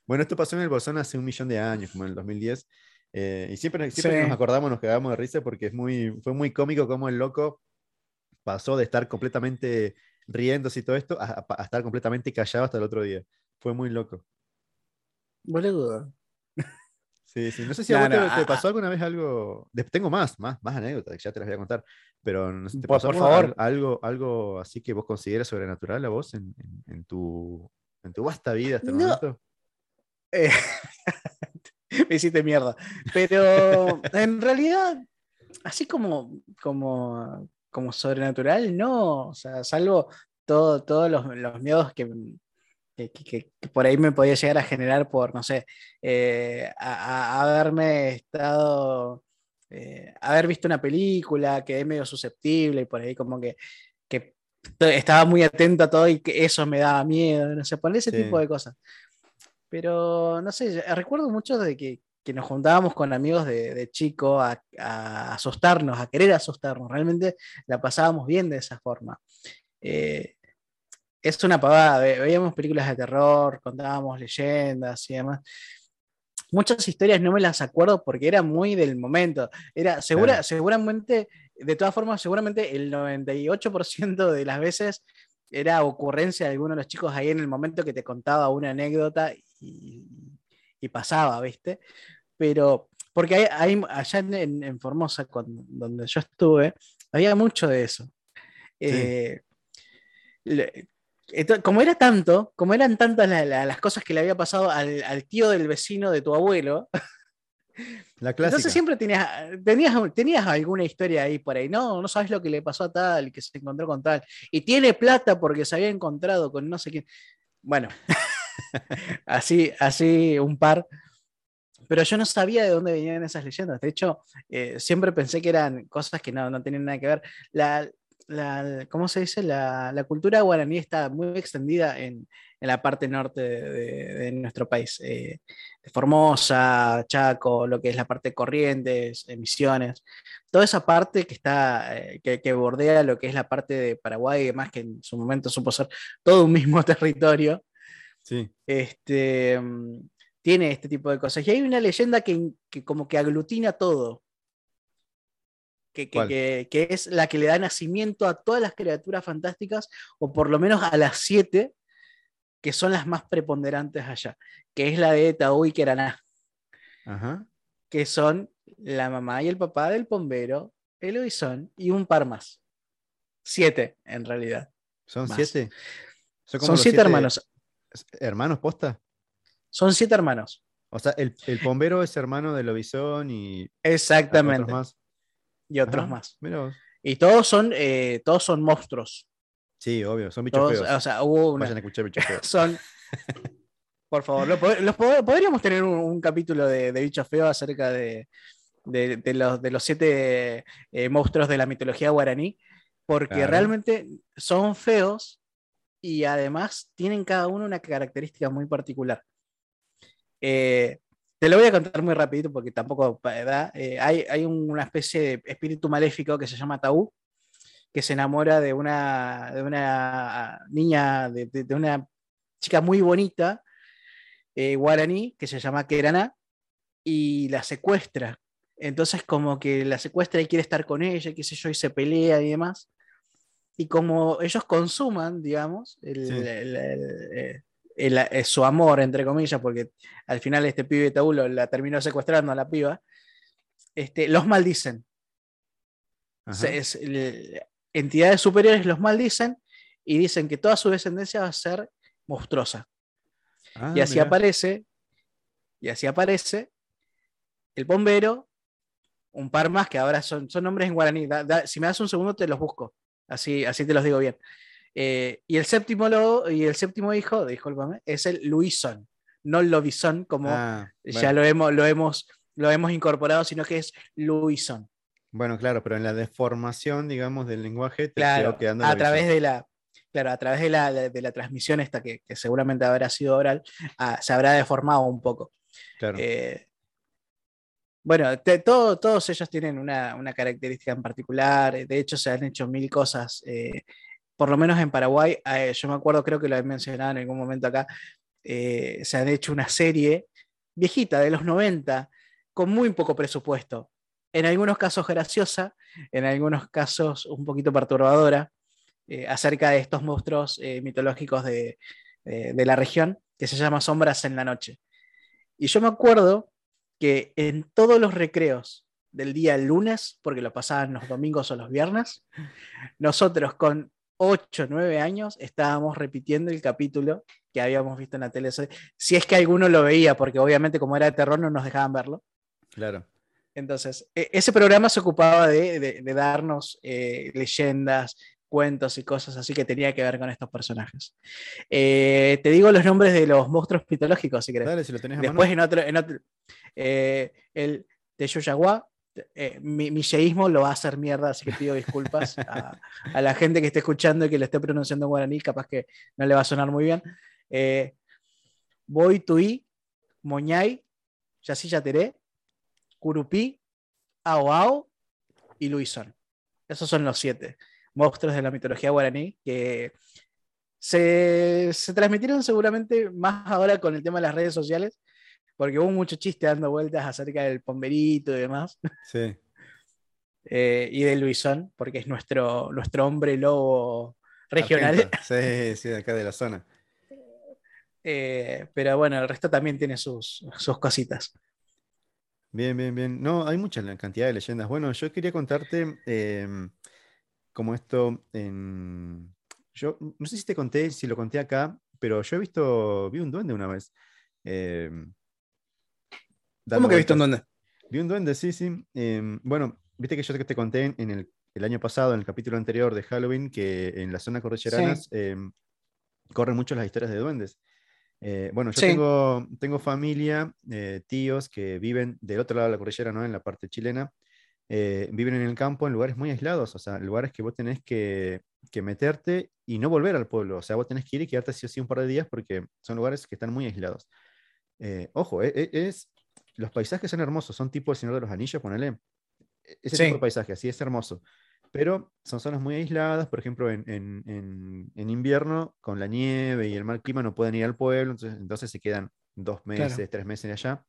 Bueno, esto pasó en el Bosón hace un millón de años, como en el 2010. Eh, y siempre, siempre nos acordamos, nos quedamos de risa porque es muy, fue muy cómico cómo el loco pasó de estar completamente riéndose y todo esto a, estar completamente callado hasta el otro día. Fue muy loco. Boludo. Sí, sí. No sé si a vos te, pasó alguna vez algo. Tengo más, más, más anécdotas ya te las voy a contar. Pero no sé, ¿te pasó por favor. Algo, algo así que vos consideras sobrenatural a vos en, en, tu, en tu vasta vida hasta el momento? Eh, *laughs* *laughs* me hiciste mierda. Pero en realidad, así como, como, como sobrenatural, no. O sea, salvo todos los, miedos que, que, por ahí me podía llegar a generar por, no sé, eh, haberme estado, eh, haber visto una película, que es medio susceptible y por ahí como que, que estaba muy atento a todo y que eso me daba miedo, no sé, poner ese tipo de cosas. Pero, no sé, recuerdo mucho de que, que nos juntábamos con amigos de, de chico a, asustarnos, a querer asustarnos. Realmente la pasábamos bien de esa forma. Eh, es una pavada, veíamos películas de terror, contábamos leyendas y demás. Muchas historias no me las acuerdo porque era muy del momento. Era segura, seguramente, de todas formas, seguramente el 98% de las veces era ocurrencia de alguno de los chicos ahí en el momento que te contaba una anécdota y, pasaba, ¿viste? Pero, porque hay, allá en, Formosa, donde yo estuve, había mucho de eso. Eh, como era tanto, como eran tantas las cosas que le había pasado al, tío del vecino de tu abuelo, *laughs* la Entonces siempre tenías, tenías, tenías alguna historia ahí por ahí. No, no sabes lo que le pasó a tal, que se encontró con tal. Y tiene plata porque se había encontrado con no sé quién. Bueno, *laughs* así, así un par. Pero yo no sabía de dónde venían esas leyendas. De hecho, eh, siempre pensé que eran cosas que no, no tenían nada que ver. La, la, ¿cómo se dice? La, la, cultura guaraní está muy extendida en, en la parte norte de, de, nuestro país. Eh, Formosa, Chaco, lo que es la parte de Corrientes, Misiones, toda esa parte que está, eh, que, que, bordea lo que es la parte de Paraguay y demás, que en su momento supo ser todo un mismo *laughs* territorio. Sí. Este, mm, tiene este tipo de cosas. Y hay una leyenda que, que como que aglutina todo que, es la que le da nacimiento a todas las criaturas fantásticas, o por lo menos a las siete, que son las más preponderantes allá, que es la de Taú y Keraná, que son la mamá y el papá del bombero, Eloison y un par más. Siete, en realidad. ¿Son siete? Son, siete, hermanos. ¿Hermanos posta? Son siete hermanos. O sea, el, el bombero es hermano de Lobizón y. Exactamente y otros más. Y todos son, eh, todos son monstruos. Sí, obvio, son bichos feos. O sea, hubo una... Vayan a escuchar bichos *laughs* feos. son... Por favor, los, podríamos tener un, capítulo de, bichos feos acerca de, de, los, de los siete eh, monstruos de la mitología guaraní, porque realmente son feos y además tienen cada uno una característica muy particular. Eh, te lo voy a contar muy rapidito porque tampoco eh, hay, hay, una especie de espíritu maléfico que se llama Taú, que se enamora de una, de una niña, de, de, una chica muy bonita, eh, guaraní, que se llama Kerana, y la secuestra. Entonces como que la secuestra y quiere estar con ella, qué sé yo, y se pelea y demás. Y como ellos consuman, digamos, el, eh, su amor, entre comillas, porque al final este pibe Taulo la terminó secuestrando a la piba, este, los maldicen. entidades superiores los maldicen y dicen que toda su descendencia va a ser monstruosa. Ah, y así aparece, y así aparece el bombero, un par más que ahora son, son nombres en guaraní. si me das un segundo te los busco, así, así te los digo bien. Eh, y, el séptimo y el séptimo hijo, discúlpame, es el Luison, no Lovison, como ah, ya lo hemos, lo, hemos, lo hemos incorporado, sino que es Luison. Bueno, claro, pero en la deformación, digamos, del lenguaje te claro, quedando a través de la claro, a través de la, de la transmisión esta, que, seguramente habrá sido oral, ah, se habrá deformado un poco. Claro. Eh, bueno, todos ellos tienen una, característica en particular. De hecho, se han hecho mil cosas. Eh, por lo menos en Paraguay, eh, yo me acuerdo, creo que lo he mencionado en algún momento acá, se han hecho una serie viejita de los 90 con muy poco presupuesto. En algunos casos graciosa, en algunos casos un poquito perturbadora, acerca de estos monstruos mitológicos de, de la región, que se llama Sombras en la Noche. Y yo me acuerdo que en todos los recreos del día lunes, porque lo pasaban los domingos o los viernes, nosotros con 8 o 9 años estábamos repitiendo el capítulo que habíamos visto en la tele. Si es que alguno lo veía, porque obviamente como era de terror no nos dejaban verlo. Claro. Entonces, e, ese programa se ocupaba de, darnos eh, leyendas, cuentos y cosas así que tenía que ver con estos personajes. Eh, te digo los nombres de los monstruos mitológicos, si querés. Dale, si lo tenés a Después en otro, en otro eh, el eh, mi, mi lo va a hacer mierda, así que pido disculpas a, la gente que esté escuchando y que lo esté pronunciando en guaraní, capaz que no le va a sonar muy bien. Eh, Tui, Moñay, Yasilla Teré, Curupí, Ao y Luisón. Esos son los siete monstruos de la mitología guaraní que se, transmitieron seguramente más ahora con el tema de las redes sociales, porque hubo mucho chiste dando vueltas acerca del pomberito y demás. Sí. *laughs* Eh, y de Luisón, porque es nuestro, nuestro hombre lobo regional. *laughs* Sí, sí, de acá de la zona. Eh, pero bueno, el resto también tiene sus, sus cositas. Bien, bien, bien. No, hay mucha cantidad de leyendas. Bueno, yo quería contarte em, como esto en... Yo no sé si te conté, si lo conté acá, pero yo he visto, vi un duende una vez. Em, ¿Cómo que he visto un duende? Vi un duende, sí, sí. Em, bueno, viste que yo te conté en el, el, año pasado, en el capítulo anterior de Halloween, que en la zona cordilleranas em, corren mucho las historias de duendes. Eh, bueno, yo tengo, tengo familia, eh, tíos que viven del otro lado de la cordillera, ¿no? En la parte chilena. Eh, viven en el campo en lugares muy aislados, o sea, lugares que vos tenés que, meterte y no volver al pueblo, o sea, vos tenés que ir y quedarte así o sí un par de días porque son lugares que están muy aislados. Eh, ojo, e, e, es, los paisajes son hermosos, son tipo el Señor de los Anillos, ponele. E, ese tipo de paisaje, así es hermoso. Pero son zonas muy aisladas, por ejemplo, en, invierno, con la nieve y el mal clima, no pueden ir al pueblo, entonces, se quedan dos meses, tres meses allá.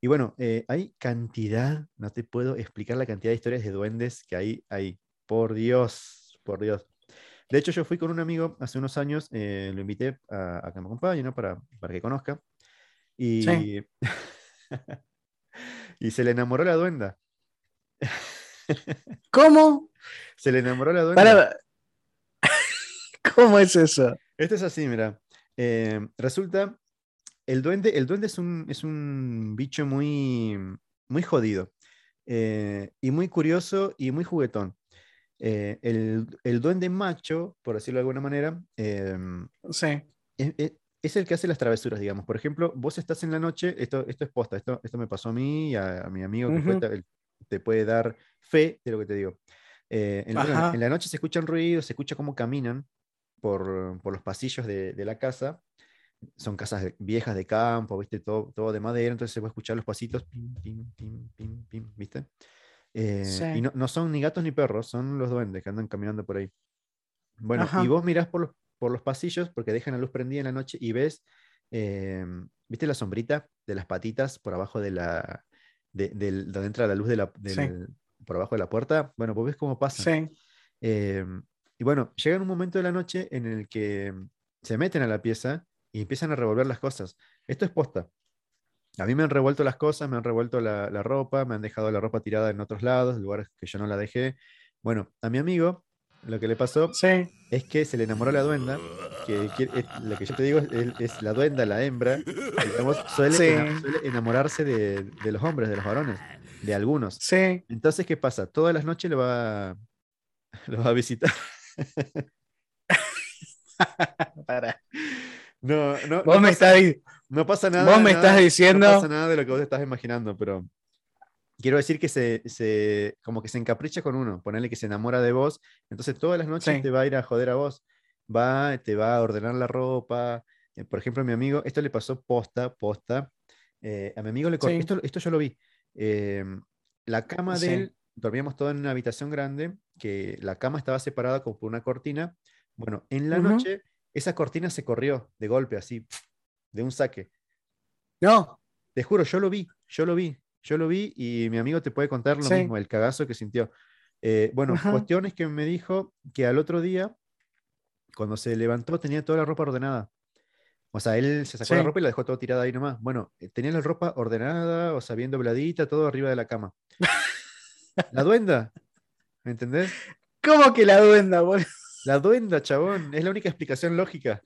Y bueno, eh, hay cantidad, no te puedo explicar la cantidad de historias de duendes que hay ahí. Por Dios, por Dios. De hecho, yo fui con un amigo hace unos años, eh, lo invité a, que me acompañe, ¿no? Para, para que conozca. Y, *laughs* y se le enamoró la duenda. *laughs* ¿Cómo? Se le enamoró la duenda. *laughs* ¿Cómo es eso? Esto es así, mira. Eh, resulta el duende, el duende es, un, es un bicho muy, muy jodido eh, y muy curioso y muy juguetón. Eh, el, duende macho, por decirlo de alguna manera, em, es, el que hace las travesuras, digamos. Por ejemplo, vos estás en la noche, esto, esto es posta, esto, esto me pasó a mí y a, mi amigo que te, puede dar fe de lo que te digo. Eh, en, la noche se escuchan ruidos, se escucha cómo caminan por, los pasillos de, de la casa son casas viejas de campo, ¿viste? Todo, todo de madera, entonces se puede escuchar los pasitos, pim, pim, pim, pim, pim, ¿viste? Eh, y no, no, son ni gatos ni perros, son los duendes que andan caminando por ahí. Bueno, y vos mirás por los, por los pasillos porque dejan la luz prendida en la noche y ves, eh, ¿viste la sombrita de las patitas por abajo de la, de, donde entra la luz de la, por abajo de la puerta? Bueno, vos ves cómo pasa. Sí. Eh, y bueno, llega un momento de la noche en el que se meten a la pieza y empiezan a revolver las cosas. Esto es posta. A mí me han revuelto las cosas, me han revuelto la, ropa, me han dejado la ropa tirada en otros lados, lugares que yo no la dejé. Bueno, a mi amigo lo que le pasó es que se le enamoró la duenda, que, lo que yo te digo es, la duenda, la hembra, suele, enamorarse de, los hombres, de los varones, de algunos. Sí. Entonces, ¿qué pasa? Todas las noches lo va, lo va a visitar. *laughs* Para. No, no, me pasa, no pasa nada. Vos me estás diciendo. No pasa nada de lo que vos estás imaginando, pero. Quiero decir que se, se, como que se encapricha con uno, ponerle que se enamora de vos, entonces todas las noches Sí. te va a ir a joder a vos, va, te va a ordenar la ropa, eh, por ejemplo, a mi amigo, esto le pasó posta, posta, eh, a mi amigo le cor- Sí. esto, esto yo lo vi, eh, la cama de él, dormíamos todos en una habitación grande, que la cama estaba separada como por una cortina, bueno, en la noche esa cortina se corrió de golpe, así, de un saque. No, Te juro, yo lo vi, yo lo vi, yo lo vi y mi amigo te puede contar lo Sí. mismo, el cagazo que sintió. Eh, bueno, Ajá. cuestión es que me dijo que al otro día, cuando se levantó, tenía toda la ropa ordenada. O sea, él se sacó la ropa y la dejó toda tirada ahí nomás. Bueno, eh, tenía la ropa ordenada, o sea, bien dobladita, todo arriba de la cama. *laughs* La duenda, ¿me entendés? ¿cómo que la duenda, boludo? La duenda, chabón, es la única explicación lógica.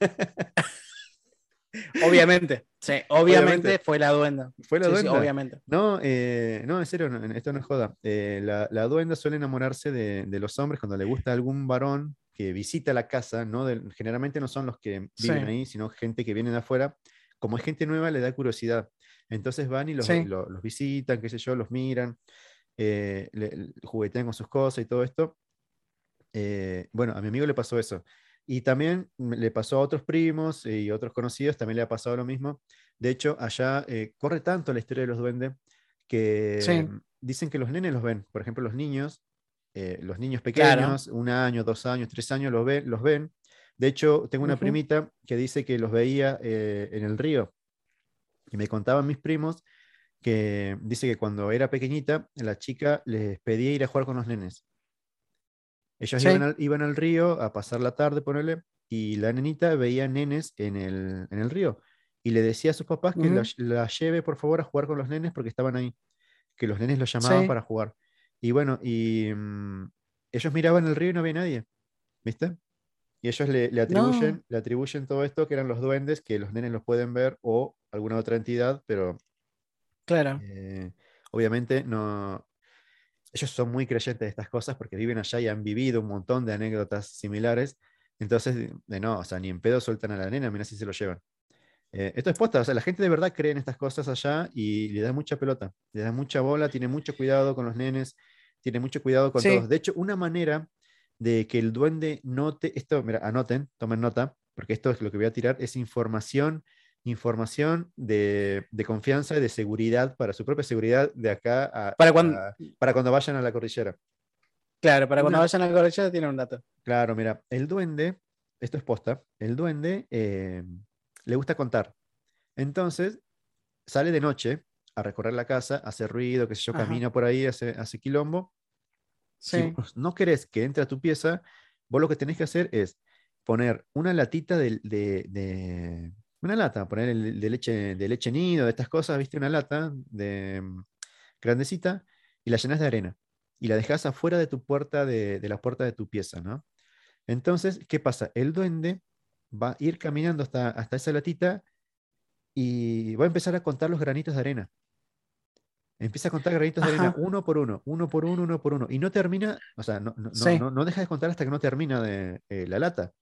*laughs* Obviamente, sí, obviamente, Obviamente. fue la duenda. Fue la Sí, sí, duenda. obviamente. No, eh, no, en serio, no, esto no es joda. Eh, la, la duenda suele enamorarse de, de los hombres cuando le gusta algún varón que visita la casa, ¿no? Generalmente no son los que viven Sí. ahí, sino gente que viene de afuera. Como es gente nueva, le da curiosidad. Entonces van y los, Sí. lo- los visitan, qué sé yo, los miran, eh, le- juguetean con sus cosas y todo esto. Bueno, a mi amigo le pasó eso. Y también le pasó a otros primos y otros conocidos, también le ha pasado lo mismo. De hecho, allá eh, corre tanto la historia de los duendes que Sí. mm, dicen que los nenes los ven. Por ejemplo, los niños, eh, los niños Claro. pequeños, un año, dos años, tres años, los ven. Los ven. De hecho, tengo una primita que dice que los veía eh, en el río. Y me contaban mis primos que dice que cuando era pequeñita, la chica les pedía ir a jugar con los nenes. Ellos Sí. iban, al, iban al río a pasar la tarde, ponerle, y la nenita veía nenes en el, en el río. Y le decía a sus papás que la, lleve, por favor, a jugar con los nenes porque estaban ahí. Que los nenes los llamaban Sí. para jugar. Y bueno, y mm, ellos miraban el río y no había nadie. ¿Viste? Y ellos le, le atribuyen, le atribuyen todo esto que eran los duendes, que los nenes los pueden ver o alguna otra entidad, pero Claro. eh, obviamente no. Ellos son muy creyentes de estas cosas porque viven allá y han vivido un montón de anécdotas similares. Entonces, de- no, o sea, ni en pedo sueltan a la nena, mira si se lo llevan. Eh, esto es posta, o sea, la gente de verdad cree en estas cosas allá y le da mucha pelota, le da mucha bola, tiene mucho cuidado con los nenes, tiene mucho cuidado con Sí. todos. De hecho, una manera de que el duende note, esto, mira, anoten, tomen nota, porque esto es lo que voy a tirar, es información, información de, de confianza y de seguridad, para su propia seguridad de acá a, Para cuando- a- para cuando vayan a la cordillera. Claro, para cuando vayan a la cordillera tiene un dato. Claro, mira, el duende, esto es posta, el duende eh, le gusta contar. Entonces, sale de noche a recorrer la casa, hace ruido, qué sé yo, Ajá. camina por ahí, hace, hace quilombo. Si vos no querés que entre a tu pieza, vos lo que tenés que hacer es poner una latita de, de- de- una lata, poner el- de leche, de leche nido, de estas cosas, viste, una lata de mm, grandecita, y la llenas de arena. Y la dejas afuera de tu puerta, de, de la puerta de tu pieza, ¿no? Entonces, ¿qué pasa? El duende va a ir caminando hasta, hasta esa latita y va a empezar a contar los granitos de arena. Empieza a contar granitos de arena uno por uno, uno por uno, uno por uno. Y no termina, o sea, no, no, no- Sí. no- no deja de contar hasta que no termina de, eh, la lata.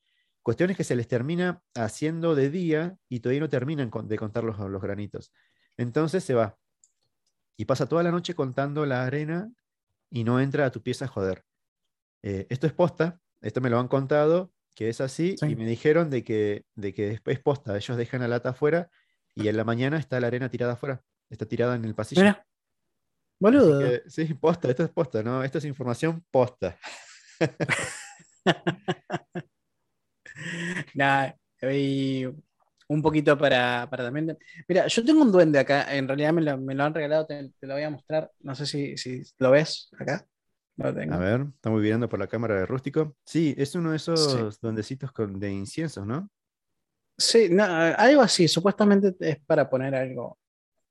Cuestión es que se les termina haciendo de día y todavía no terminan con- de contar los, los granitos. Entonces se va. Y pasa toda la noche contando la arena y no entra a tu pieza a joder. Eh, esto es posta, esto me lo han contado, que es así, Sí. y me dijeron de que, de que es posta. Ellos dejan la lata afuera y en la mañana está la arena tirada afuera. Está tirada en el pasillo. Mira. Boludo. que, sí, posta, esto es posta, ¿no? Esto es información posta. *laughs* *laughs* Nada, y un poquito para, para también. Mira, yo tengo un duende acá, en realidad me lo, me lo han regalado, te, te lo voy a mostrar. No sé si, si lo ves acá. Lo tengo. A ver, estamos mirando por la cámara de rústico. Sí, es uno de esos duendecitos con, de inciensos, ¿no? Sí, no, algo así, supuestamente es para poner algo.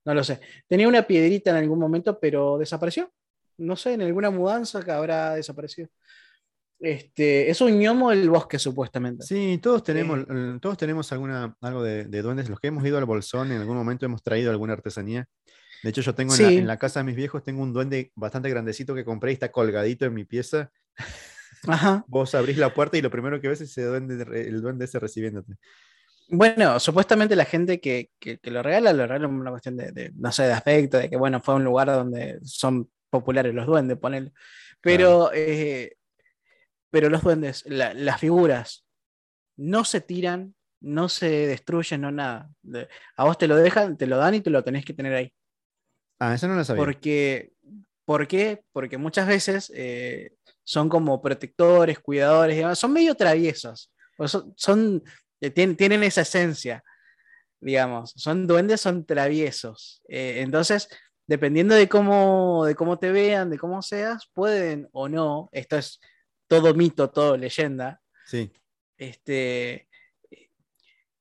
No lo sé. Tenía una piedrita en algún momento, pero desapareció. No sé, en alguna mudanza que habrá desaparecido. Este, es un gnomo del bosque, supuestamente. Sí, todos tenemos, eh, todos tenemos alguna, algo de, de duendes. Los que hemos ido al Bolsón, en algún momento hemos traído alguna artesanía. De hecho, yo tengo en, la, Sí. en la casa de mis viejos, tengo un duende bastante grandecito que compré y está colgadito en mi pieza. Ajá. *laughs* Vos abrís la puerta y lo primero que ves es ese duende, el duende ese recibiéndote. Bueno, supuestamente la gente que, que, lo regala, lo regala una cuestión de, no sé, de aspecto, de que, bueno, fue un lugar donde son populares los duendes, ponele. Pero, eh, pero los duendes, las figuras, no se tiran, no se destruyen, no nada. A vos te lo dejan, te lo dan y tú lo tenés que tener ahí. Ah, eso no lo sabía. Porque, ¿Por qué? Porque muchas veces eh, son como protectores, cuidadores, son medio traviesos. Son, eh, tienen, esa esencia, digamos. Son duendes, son traviesos. Eh, entonces, dependiendo de cómo, de cómo te vean, de cómo seas, pueden o no, esto es todo mito, todo leyenda, sí. este,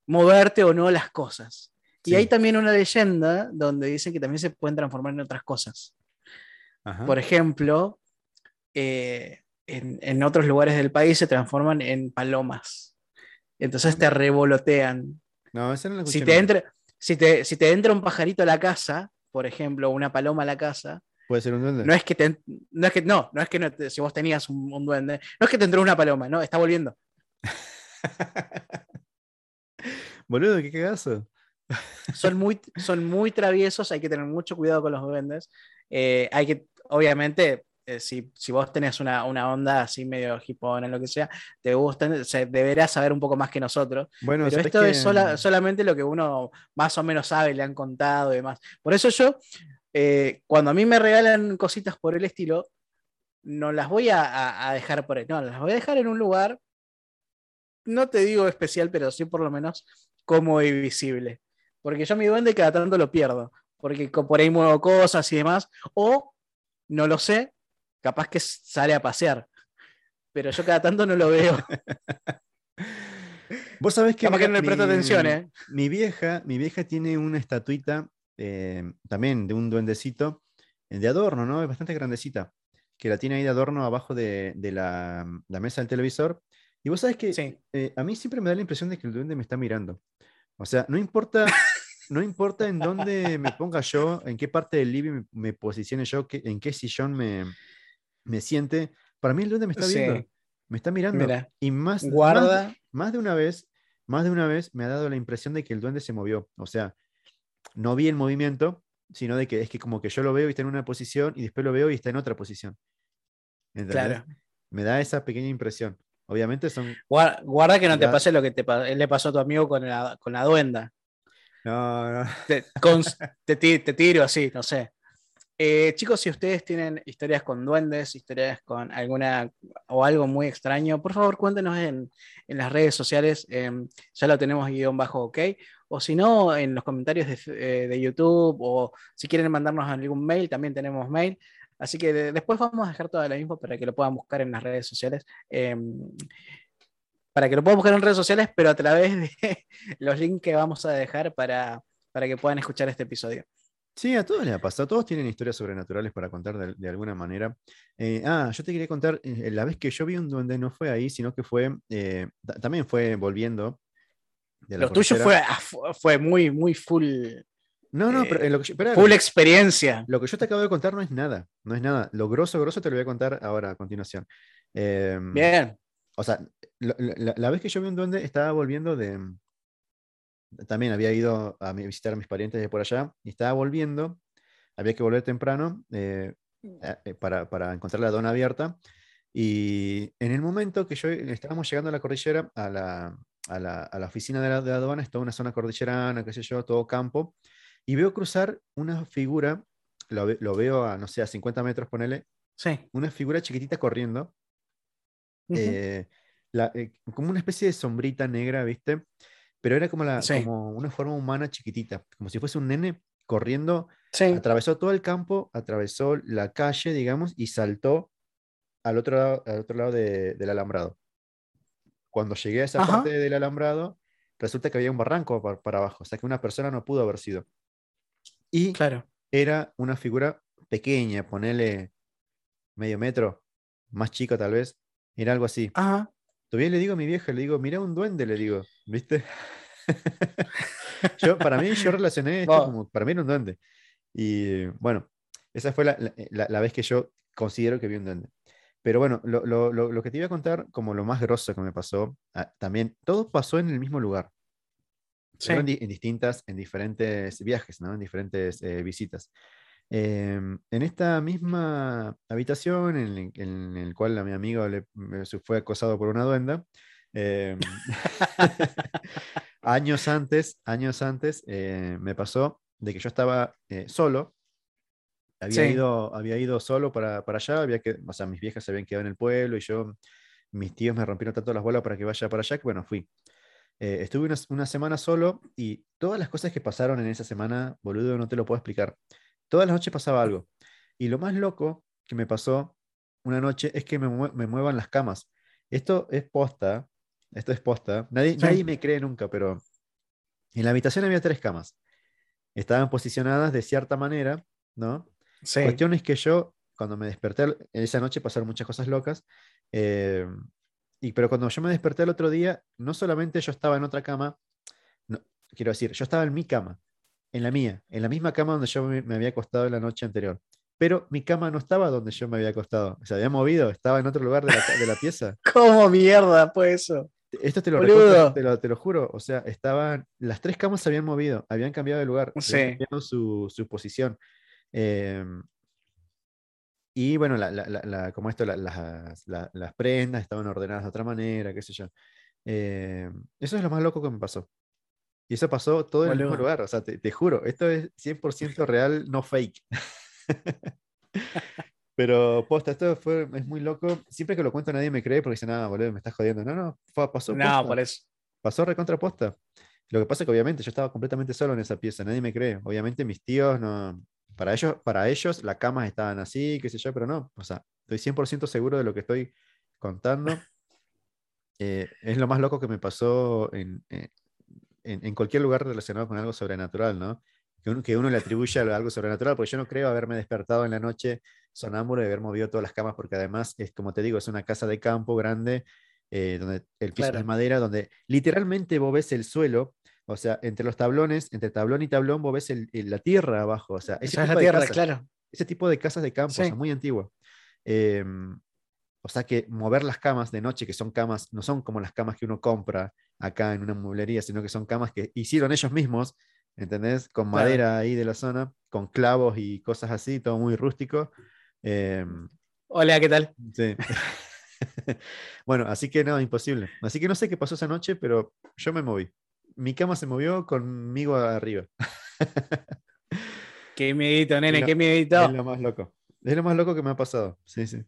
moverte o no las cosas. Y hay también una leyenda donde dicen que también se pueden transformar en otras cosas. Por ejemplo, eh, en, otros lugares del país se transforman en palomas. Entonces te revolotean. No, eso no si, te entra, si, te, si te entra un pajarito a la casa, por ejemplo, una paloma a la casa, Puede ser un duende. No es que, no, es que no, no es que si vos tenías un, duende, no es que te entró una paloma, no, está volviendo. *laughs* Boludo, qué cagazo. son muy, son muy traviesos, hay que tener mucho cuidado con los duendes. Eh, hay que, obviamente, eh, si, vos tenés una, onda así medio hipona, lo que sea, te gusta, se, deberás saber un poco más que nosotros. Bueno, pero esto es solamente lo que uno más o menos sabe, le han contado y demás. Por eso yo, eh, cuando a mí me regalan cositas por el estilo, no las voy a, dejar por ahí, no, las voy a dejar en un lugar, no te digo especial, pero sí por lo menos como y visible. Porque yo mi duende cada tanto lo pierdo porque por ahí muevo cosas y demás, o no lo sé, capaz que sale a pasear, pero yo cada tanto no lo veo. *laughs* Vos sabés que, no le presto atención, ¿eh? Mi vieja, mi vieja tiene una estatuita eh, también de un duendecito eh, de adorno, ¿no? Es bastante grandecita, que la tiene ahí de adorno abajo de, la, mesa del televisor. Y vos sabés que eh, a mí siempre me da la impresión de que el duende me está mirando. O sea, no importa *laughs* no importa en dónde me ponga yo, en qué parte del living me, posicione yo, en qué sillón me, me, siente, para mí el duende me está viendo, me está mirando. y más, guarda. Más, de una vez, más de una vez me ha dado la impresión de que el duende se movió. O sea, no vi el movimiento, sino de que es que como que yo lo veo y está en una posición y después lo veo y está en otra posición. Claro. Me da esa pequeña impresión. Obviamente son. Guarda, que no te pase lo que te le pasó a tu amigo con la, con la duenda. No, no. *laughs* Te, tiro así, no sé. Eh, chicos, si ustedes tienen historias con duendes, historias con alguna o algo muy extraño, por favor cuéntenos en, las redes sociales. Em, ya lo tenemos guion bajo ok. O si no, en los comentarios de, eh, YouTube o si quieren mandarnos algún mail, también tenemos mail. Así que después vamos a dejar toda la info para que lo puedan buscar en las redes sociales. Em, para que lo puedan buscar en redes sociales, pero a través de *laughs* los links que vamos a dejar para, para que puedan escuchar este episodio. Sí, a todos les ha pasado. Todos tienen historias sobrenaturales para contar de, alguna manera. Eh, ah, yo te quería contar, eh, la vez que yo vi un duende no fue ahí, sino que fue, eh, también fue volviendo. De la Lo tuyo fue, fue muy, muy full. No, no, pero, lo que, full experiencia. Lo que yo te acabo de contar no es nada, no es nada. Lo grosso, grosso te lo voy a contar ahora a continuación. Bien. O sea, la, vez que yo vi un duende estaba volviendo de... También había ido a visitar a mis parientes de por allá y estaba volviendo. Había que volver temprano eh, eh, para, para, encontrar la dona abierta. Y en el momento que yo estábamos llegando a la cordillera, a la, a la, a la oficina de la, de la, aduana, es toda una zona cordillerana, qué sé yo, todo campo, y veo cruzar una figura, lo, lo veo a, no sé, a 50 metros, ponele, sí. una figura chiquitita corriendo, eh, eh, como una especie de sombrita negra, ¿viste? Pero era como, la, como una forma humana chiquitita, como si fuese un nene corriendo, atravesó todo el campo, atravesó la calle, digamos, y saltó al otro lado, al otro lado del alambrado. Cuando llegué a esa parte del alambrado, resulta que había un barranco para, abajo, o sea que una persona no pudo haber sido. Y claro. era una figura pequeña, ponele medio metro, más chico tal vez, era algo así. Ajá. Todavía le digo a mi vieja, le digo, mira un duende, le digo, ¿viste? *laughs* yo, para mí, yo relacioné esto como, para mí era un duende. Y bueno, esa fue la, vez que yo considero que vi un duende. Pero bueno, lo, que te iba a contar, como lo más grosso que me pasó, ah, también, todo pasó en el mismo lugar. en, distintas, en diferentes viajes, ¿no? En diferentes eh, visitas. Em, en esta misma habitación en, en el cual a mi amigo le, fue acosado por una duenda, em, *laughs* años antes, años antes eh, me pasó de que yo estaba eh, solo, había, ido, había ido solo para, para, allá, había que, o sea, mis viejas se habían quedado en el pueblo y yo, mis tíos me rompieron tanto las bolas para que vaya para allá, que bueno, fui. Eh, estuve una, una, semana solo y todas las cosas que pasaron en esa semana, boludo, no te lo puedo explicar. Todas las noches pasaba algo. Y lo más loco que me pasó una noche es que me, me muevan las camas. Esto es posta, esto es posta. Nadie, nadie me cree nunca, pero en la habitación había tres camas. Estaban posicionadas de cierta manera, ¿no? La cuestión es que yo, cuando me desperté, esa noche pasaron muchas cosas locas, eh, y, pero cuando yo me desperté el otro día, no solamente yo estaba en otra cama, no, quiero decir, yo estaba en mi cama, en la mía, en la misma cama donde yo me, había acostado la noche anterior. Pero mi cama no estaba donde yo me había acostado. Se había movido, estaba en otro lugar de la, de la pieza. *laughs* ¿Cómo mierda pues eso? Esto te lo, recuerdo, te lo, te lo, juro. O sea, estaban. Las tres camas se habían movido, habían cambiado de lugar, sí. habían cambiado su, su posición. Em, y bueno, la, como esto, las prendas estaban ordenadas de otra manera, qué sé yo. Em, eso es lo más loco que me pasó. Y eso pasó todo en el mismo lugar. O sea, te, juro, esto es 100% real, no fake. *laughs* Pero posta, esto fue, es muy loco. Siempre que lo cuento nadie me cree porque dice, nada, boludo, me estás jodiendo. No, no, pasó. No, por eso. Pasó recontra posta. Lo que pasa es que obviamente yo estaba completamente solo en esa pieza, nadie me cree. Obviamente mis tíos no, para ellos, para ellos las camas estaban así, qué sé yo, pero no. O sea, estoy 100% seguro de lo que estoy contando. *laughs* Eh, es lo más loco que me pasó en, eh, en, en, cualquier lugar relacionado con algo sobrenatural, ¿no? Que uno, que uno le atribuye a algo sobrenatural, porque yo no creo haberme despertado en la noche sonámbulo y haber movido todas las camas, porque además, es como te digo, es una casa de campo grande, eh, donde el piso es de madera, donde literalmente vos ves el suelo o sea, entre los tablones, entre tablón y tablón, vos ves la tierra abajo. O sea, ese Esa es la tierra, claro. Ese tipo de casas de campo, muy antigua. Em, o sea que mover las camas de noche, que son camas, no son como las camas que uno compra acá en una mueblería, sino que son camas que hicieron ellos mismos, ¿entendés? Con madera ahí de la zona, con clavos y cosas así, todo muy rústico. Em, Hola, ¿qué tal? Sí. *laughs* bueno, así que no, imposible. Así que no sé qué pasó esa noche, pero yo me moví mi cama se movió conmigo arriba. qué miedito, *laughs* nene, qué miedito. Es lo más loco. Es lo más loco que me ha pasado. Sí, sí.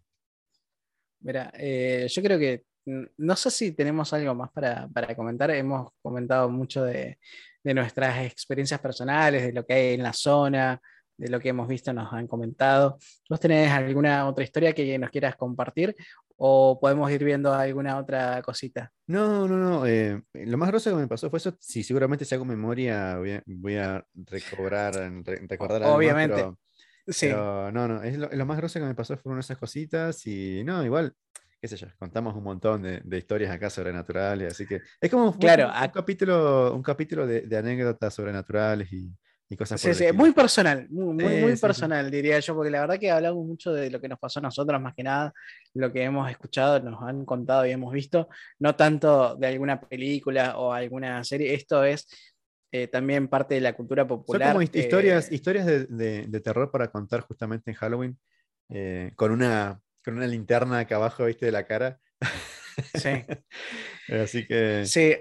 Mira, eh, yo creo que no sé si tenemos algo más para, comentar. Hemos comentado mucho de, de, nuestras experiencias personales, de lo que hay en la zona, de lo que hemos visto, nos han comentado. ¿Vos tenés alguna otra historia que nos quieras compartir o podemos ir viendo alguna otra cosita? No, no, no. Eh, lo más grosso que me pasó fue eso. Sí, seguramente si hago memoria voy a, recobrar, recordar algo Obviamente. pero, sí. no, no. Es lo, más grosso que me pasó fueron esas cositas y no, igual qué sé yo, contamos un montón de, historias acá sobrenaturales, así que es como claro, un, capítulo, un capítulo de, anécdotas sobrenaturales y, Sí, sí, muy personal, muy, muy, personal, diría yo, porque la verdad que hablamos mucho de lo que nos pasó a nosotros, más que nada, lo que hemos escuchado, nos han contado y hemos visto, no tanto de alguna película o alguna serie, esto es eh, también parte de la cultura popular. Son como historias, historias de, terror para contar justamente en Halloween, eh, con, una, con una linterna acá abajo, viste, de la cara. Sí. *laughs* Así que. Sí,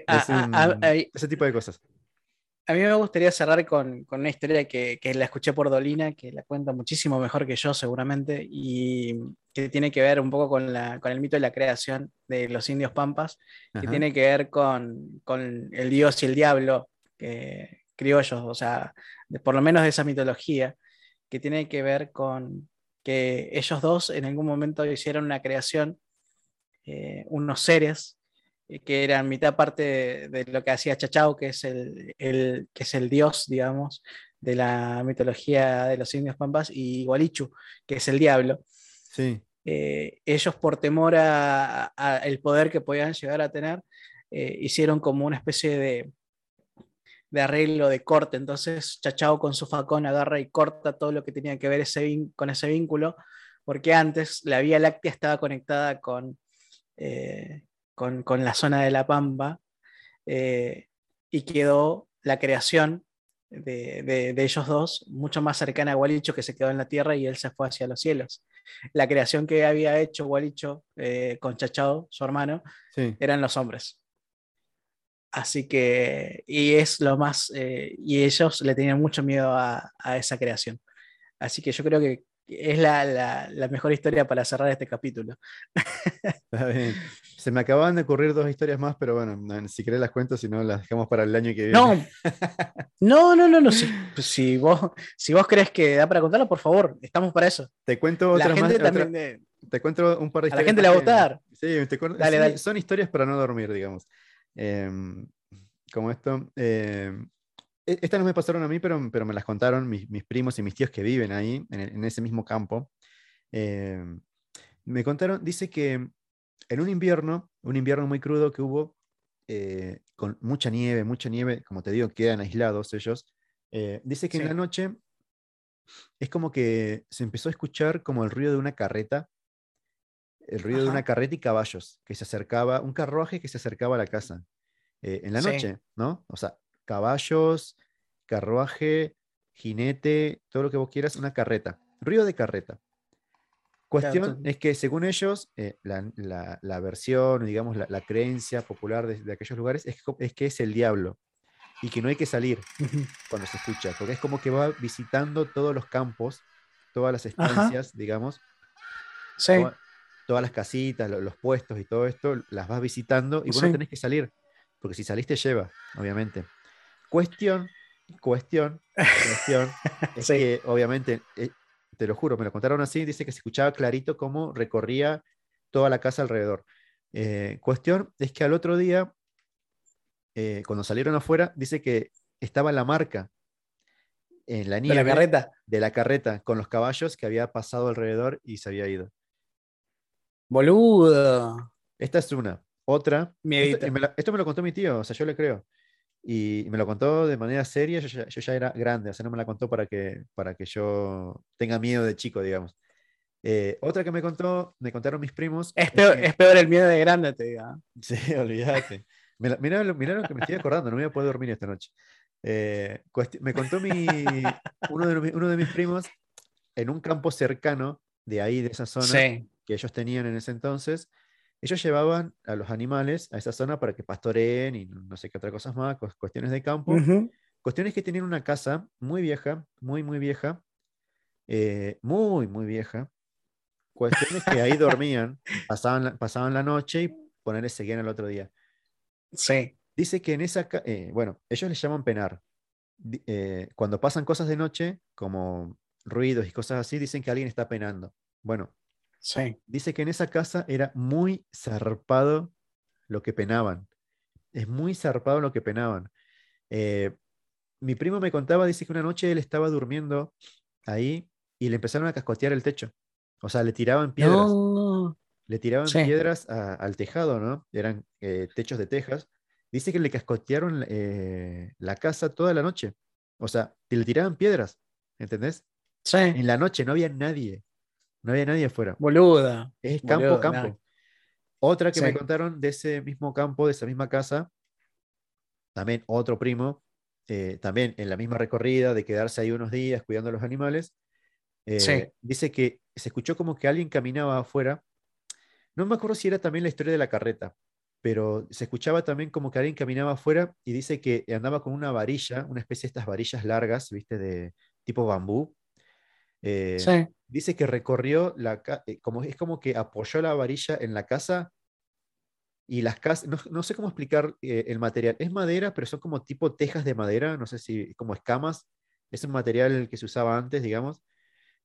ese tipo de cosas. A mí me gustaría cerrar con, una historia que, la escuché por Dolina, que la cuenta muchísimo mejor que yo seguramente, y que tiene que ver un poco con, el mito de la creación de los indios pampas, que tiene que ver con, el dios y el diablo criollos, o sea, por lo menos de esa mitología, que tiene que ver con que ellos dos en algún momento hicieron una creación, eh, unos seres eh, que eran mitad parte de, lo que hacía Chachao, que es el, que es el dios, digamos, de la mitología de los indios pampas, y Gualichu, que es el diablo. Sí. Eh, ellos por temor al poder que podían llegar a tener, eh, hicieron como una especie de, de arreglo, de corte. Entonces Chachao con su facón agarra y corta todo lo que tenía que ver ese, con ese vínculo, porque antes la Vía Láctea estaba conectada con, con, la zona de la Pampa eh, y quedó la creación de, ellos dos, mucho más cercana a Gualicho que se quedó en la tierra y él se fue hacia los cielos. La creación que había hecho Gualicho eh, con Chachao, su hermano, eran los hombres. Así que, y es lo más, eh, y ellos le tenían mucho miedo a, esa creación. Así que yo creo que es la, mejor historia para cerrar este capítulo. *laughs* Se me acababan de ocurrir dos historias más, pero bueno, si querés las cuento, si no las dejamos para el año que viene. No, *laughs* no, no, no, Si, vos, si vos crees que da para contarlo, por favor, estamos para eso. Te cuento otra más. te cuento un par de historias. A la gente le va a gustar. Sí, te dale, dale. son historias para no dormir, digamos. Em, como esto. Em, estas no me pasaron a mí, pero, pero me las contaron mis, primos y mis tíos que viven ahí, en, ese mismo campo. Em, me contaron, dice que en un invierno, un invierno muy crudo que hubo, eh, con mucha nieve, mucha nieve, como te digo, quedan aislados ellos. Eh, dice que en la noche es como que se empezó a escuchar como el ruido de una carreta el ruido de una carreta y caballos que se acercaba, un carruaje que se acercaba a la casa eh, en la noche, ¿no? O sea, caballos, carruaje, jinete, todo lo que vos quieras, una carreta, ruido de carreta. Cuestión es que según ellos, eh, la, versión, digamos, la, creencia popular de, aquellos lugares es, es, que es el diablo y que no hay que salir cuando se escucha, porque es como que va visitando todos los campos, todas las estancias, digamos. Sí todas las casitas, los, puestos y todo esto, las vas visitando y vos no tenés que salir, porque si salís te lleva, obviamente. Cuestión, cuestión, cuestión, *laughs* es que obviamente, eh, te lo juro, me lo contaron así, dice que se escuchaba clarito cómo recorría toda la casa alrededor. Eh, cuestión es que al otro día, eh, cuando salieron afuera, dice que estaba la marca en la nieve de la carreta, de la carreta con los caballos que había pasado alrededor y se había ido. Boludo. Esta es una. Otra. Esto me, lo, esto me, lo, contó mi tío, o sea, yo le creo. Y me lo contó de manera seria, yo ya, era grande, o sea, no me la contó para que, para que yo tenga miedo de chico, digamos. Eh, otra que me contó, me contaron mis primos. Es peor, es peor el miedo de grande, te diga. *laughs* Sí, olvídate. Mira, lo que me estoy acordando, no voy a poder dormir esta noche. Eh, me contó mi, uno, de, uno de mis primos en un campo cercano de ahí, de esa zona, sí que ellos tenían en ese entonces, ellos llevaban a los animales a esa zona para que pastoreen y no sé qué otras cosas más, cuestiones de campo. Cuestiones que tenían una casa muy vieja, muy, muy vieja, eh, muy, muy vieja. Cuestiones que ahí dormían, *laughs* pasaban la, pasaban la noche y ponerle seguían el otro día. Sí. Dice que en esa, eh, bueno, ellos le llaman penar. Eh, cuando pasan cosas de noche, como ruidos y cosas así, dicen que alguien está penando. Bueno, Dice que en esa casa era muy zarpado lo que penaban. Es muy zarpado lo que penaban. Eh, mi primo me contaba, dice que una noche él estaba durmiendo ahí y le empezaron a cascotear el techo. O sea, le tiraban piedras. Le tiraban piedras al tejado, ¿no? Eran eh, techos de tejas. Dice que le cascotearon eh, la casa toda la noche. O sea, le tiraban piedras, ¿entendés? Sí. En la noche no había nadie. No había nadie afuera. Boluda. Es campo, campo. Otra que me contaron de ese mismo campo, de esa misma casa, también otro primo, eh, también en la misma recorrida de quedarse ahí unos días cuidando a los animales, eh, dice que se escuchó como que alguien caminaba afuera. No me acuerdo si era también la historia de la carreta, pero se escuchaba también como que alguien caminaba afuera y dice que andaba con una varilla, una especie de estas varillas largas, viste, de tipo bambú. Eh, sí. dice que recorrió la eh, como es como que apoyó la varilla en la casa y las casas, no, sé cómo explicar eh, el material, es madera, pero son como tipo tejas de madera, no sé si como escamas, es un material que se usaba antes, digamos,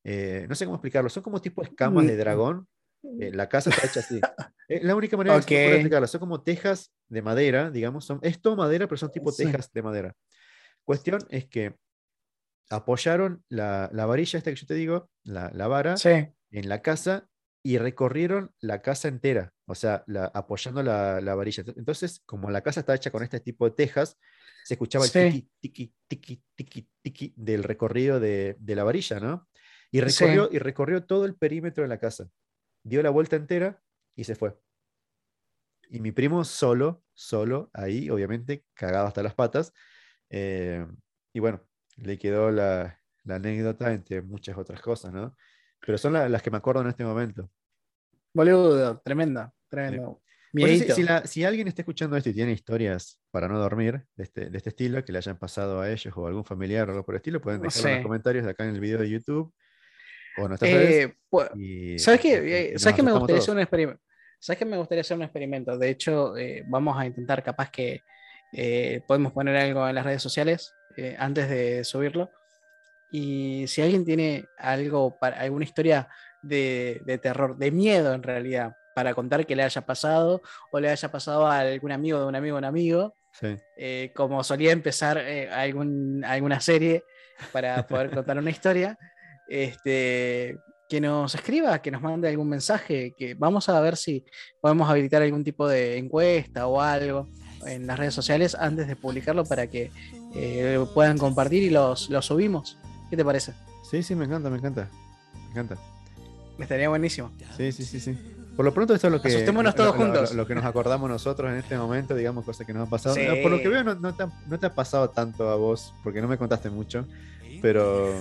eh, no sé cómo explicarlo, son como tipo escamas de mm. dragón, la casa está hecha así. *laughs* Es la única manera de explicarlo, son como tejas de madera, digamos, son, es todo madera, pero son tipo tejas de madera. Cuestión es que apoyaron la, varilla esta que yo te digo, la, vara, en la casa y recorrieron la casa entera, o sea, apoyando la, varilla. Entonces, como la casa está hecha con este tipo de tejas, se escuchaba el tiki, tiki, tiki, tiki, tiki del recorrido de, la varilla, ¿no? Y recorrió, y recorrió todo el perímetro de la casa. Dio la vuelta entera y se fue. Y mi primo solo, solo, ahí, obviamente, cagado hasta las patas, Eh, y bueno, le quedó la, anécdota entre muchas otras cosas, ¿no? Pero son las que me acuerdo en este momento. Boludo, tremenda, tremendo. si, alguien está escuchando esto y tiene historias para no dormir de este, este, estilo, que le hayan pasado a ellos o a algún familiar o algo por el estilo, pueden dejarlo en los comentarios de acá en el video de YouTube o en nuestras eh, pues, ¿Sabes qué? Eh, ¿Sabes qué me gustaría hacer un experimento? ¿Sabes me gustaría hacer un experimento? De hecho, eh, vamos a intentar capaz que podemos poner algo en las redes sociales antes de subirlo. Y si alguien tiene algo, para, alguna historia de, de, terror, de miedo en realidad, para contar que le haya pasado o le haya pasado a algún amigo de un amigo de un amigo, eh, como solía empezar eh, algún, alguna serie para poder contar una historia, este, que nos escriba, que nos mande algún mensaje, que vamos a ver si podemos habilitar algún tipo de encuesta o algo en las redes sociales antes de publicarlo para que eh, puedan compartir y los, los subimos. ¿Qué te parece? Sí, sí, me encanta, me encanta. Me encanta. Estaría buenísimo. Sí, sí, sí, sí. Por lo pronto, esto es lo que. todos juntos. Lo, que nos acordamos nosotros en este momento, digamos, cosas que nos han pasado. Por lo que veo, no, te ha, pasado tanto a vos, porque no me contaste mucho, pero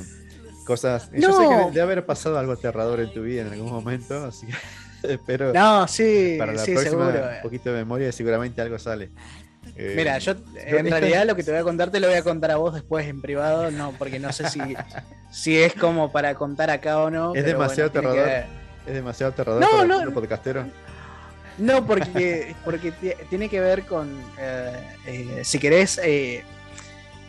cosas. Yo sé que debe haber pasado algo aterrador en tu vida en algún momento, así que *laughs* *laughs* espero. No, sí, para la sí, próxima, Un poquito de memoria, seguramente algo sale. Eh, Mira, yo *laughs* en realidad lo que te voy a contar te lo voy a contar a vos después en privado, no, porque no sé si, *laughs* si es como para contar acá o no. Es demasiado aterrador. Es demasiado aterrador no, para no, podcastero. No, porque, porque tiene que ver con, eh, eh, si querés,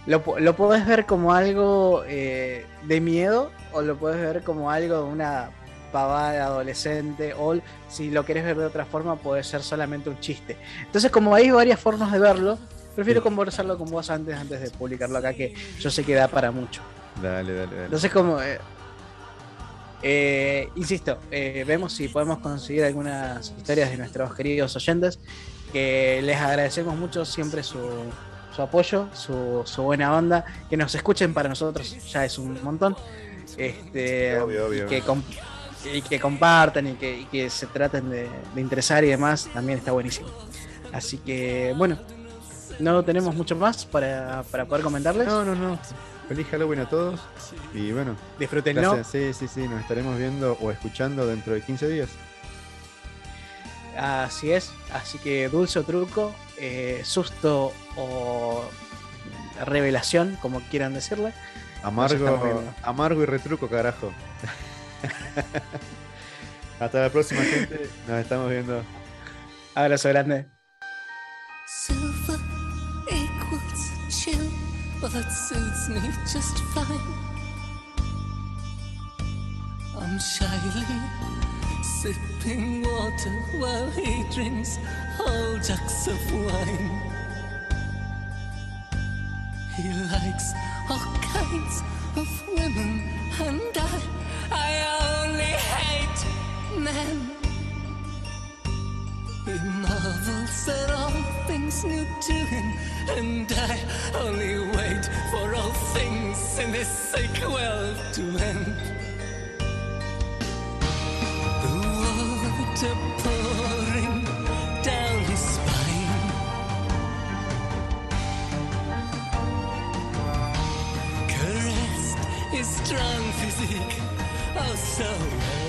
lo, lo podés ver como algo de miedo o lo podés ver como algo de una pavada adolescente o si lo querés ver de otra forma puede ser solamente un chiste. Entonces como hay varias formas de verlo, prefiero conversarlo con vos antes, antes de publicarlo acá, que yo sé que da para mucho. Dale, dale, dale. Entonces como... Eh, insisto, eh, vemos si podemos conseguir algunas historias de nuestros queridos oyentes, que les agradecemos mucho siempre su, apoyo, su, buena onda, que nos escuchen para nosotros ya es un montón. Este, Y, que compartan y que, se traten de, interesar y demás, también está buenísimo. Así que, bueno, no tenemos mucho más para, para poder comentarles. No, no, no. Feliz Halloween a todos. Y bueno, disfrútenlo. Sí, sí, sí, nos estaremos viendo o escuchando dentro de 15 días. Así es, así que dulce o truco, eh, susto o revelación, como quieran decirle. Amargo, amargo y retruco, carajo. *laughs* Hasta la próxima, gente. Nos estamos viendo. Abrazo grande. Well, that suits me just fine. I'm shyly sipping water while he drinks whole jugs of wine. He likes all kinds of women, and I, I only hate men. He marvels at all things new to him, and I only wait for all things in this sick world to end. The water pouring down his spine. Caressed his strong physique, oh so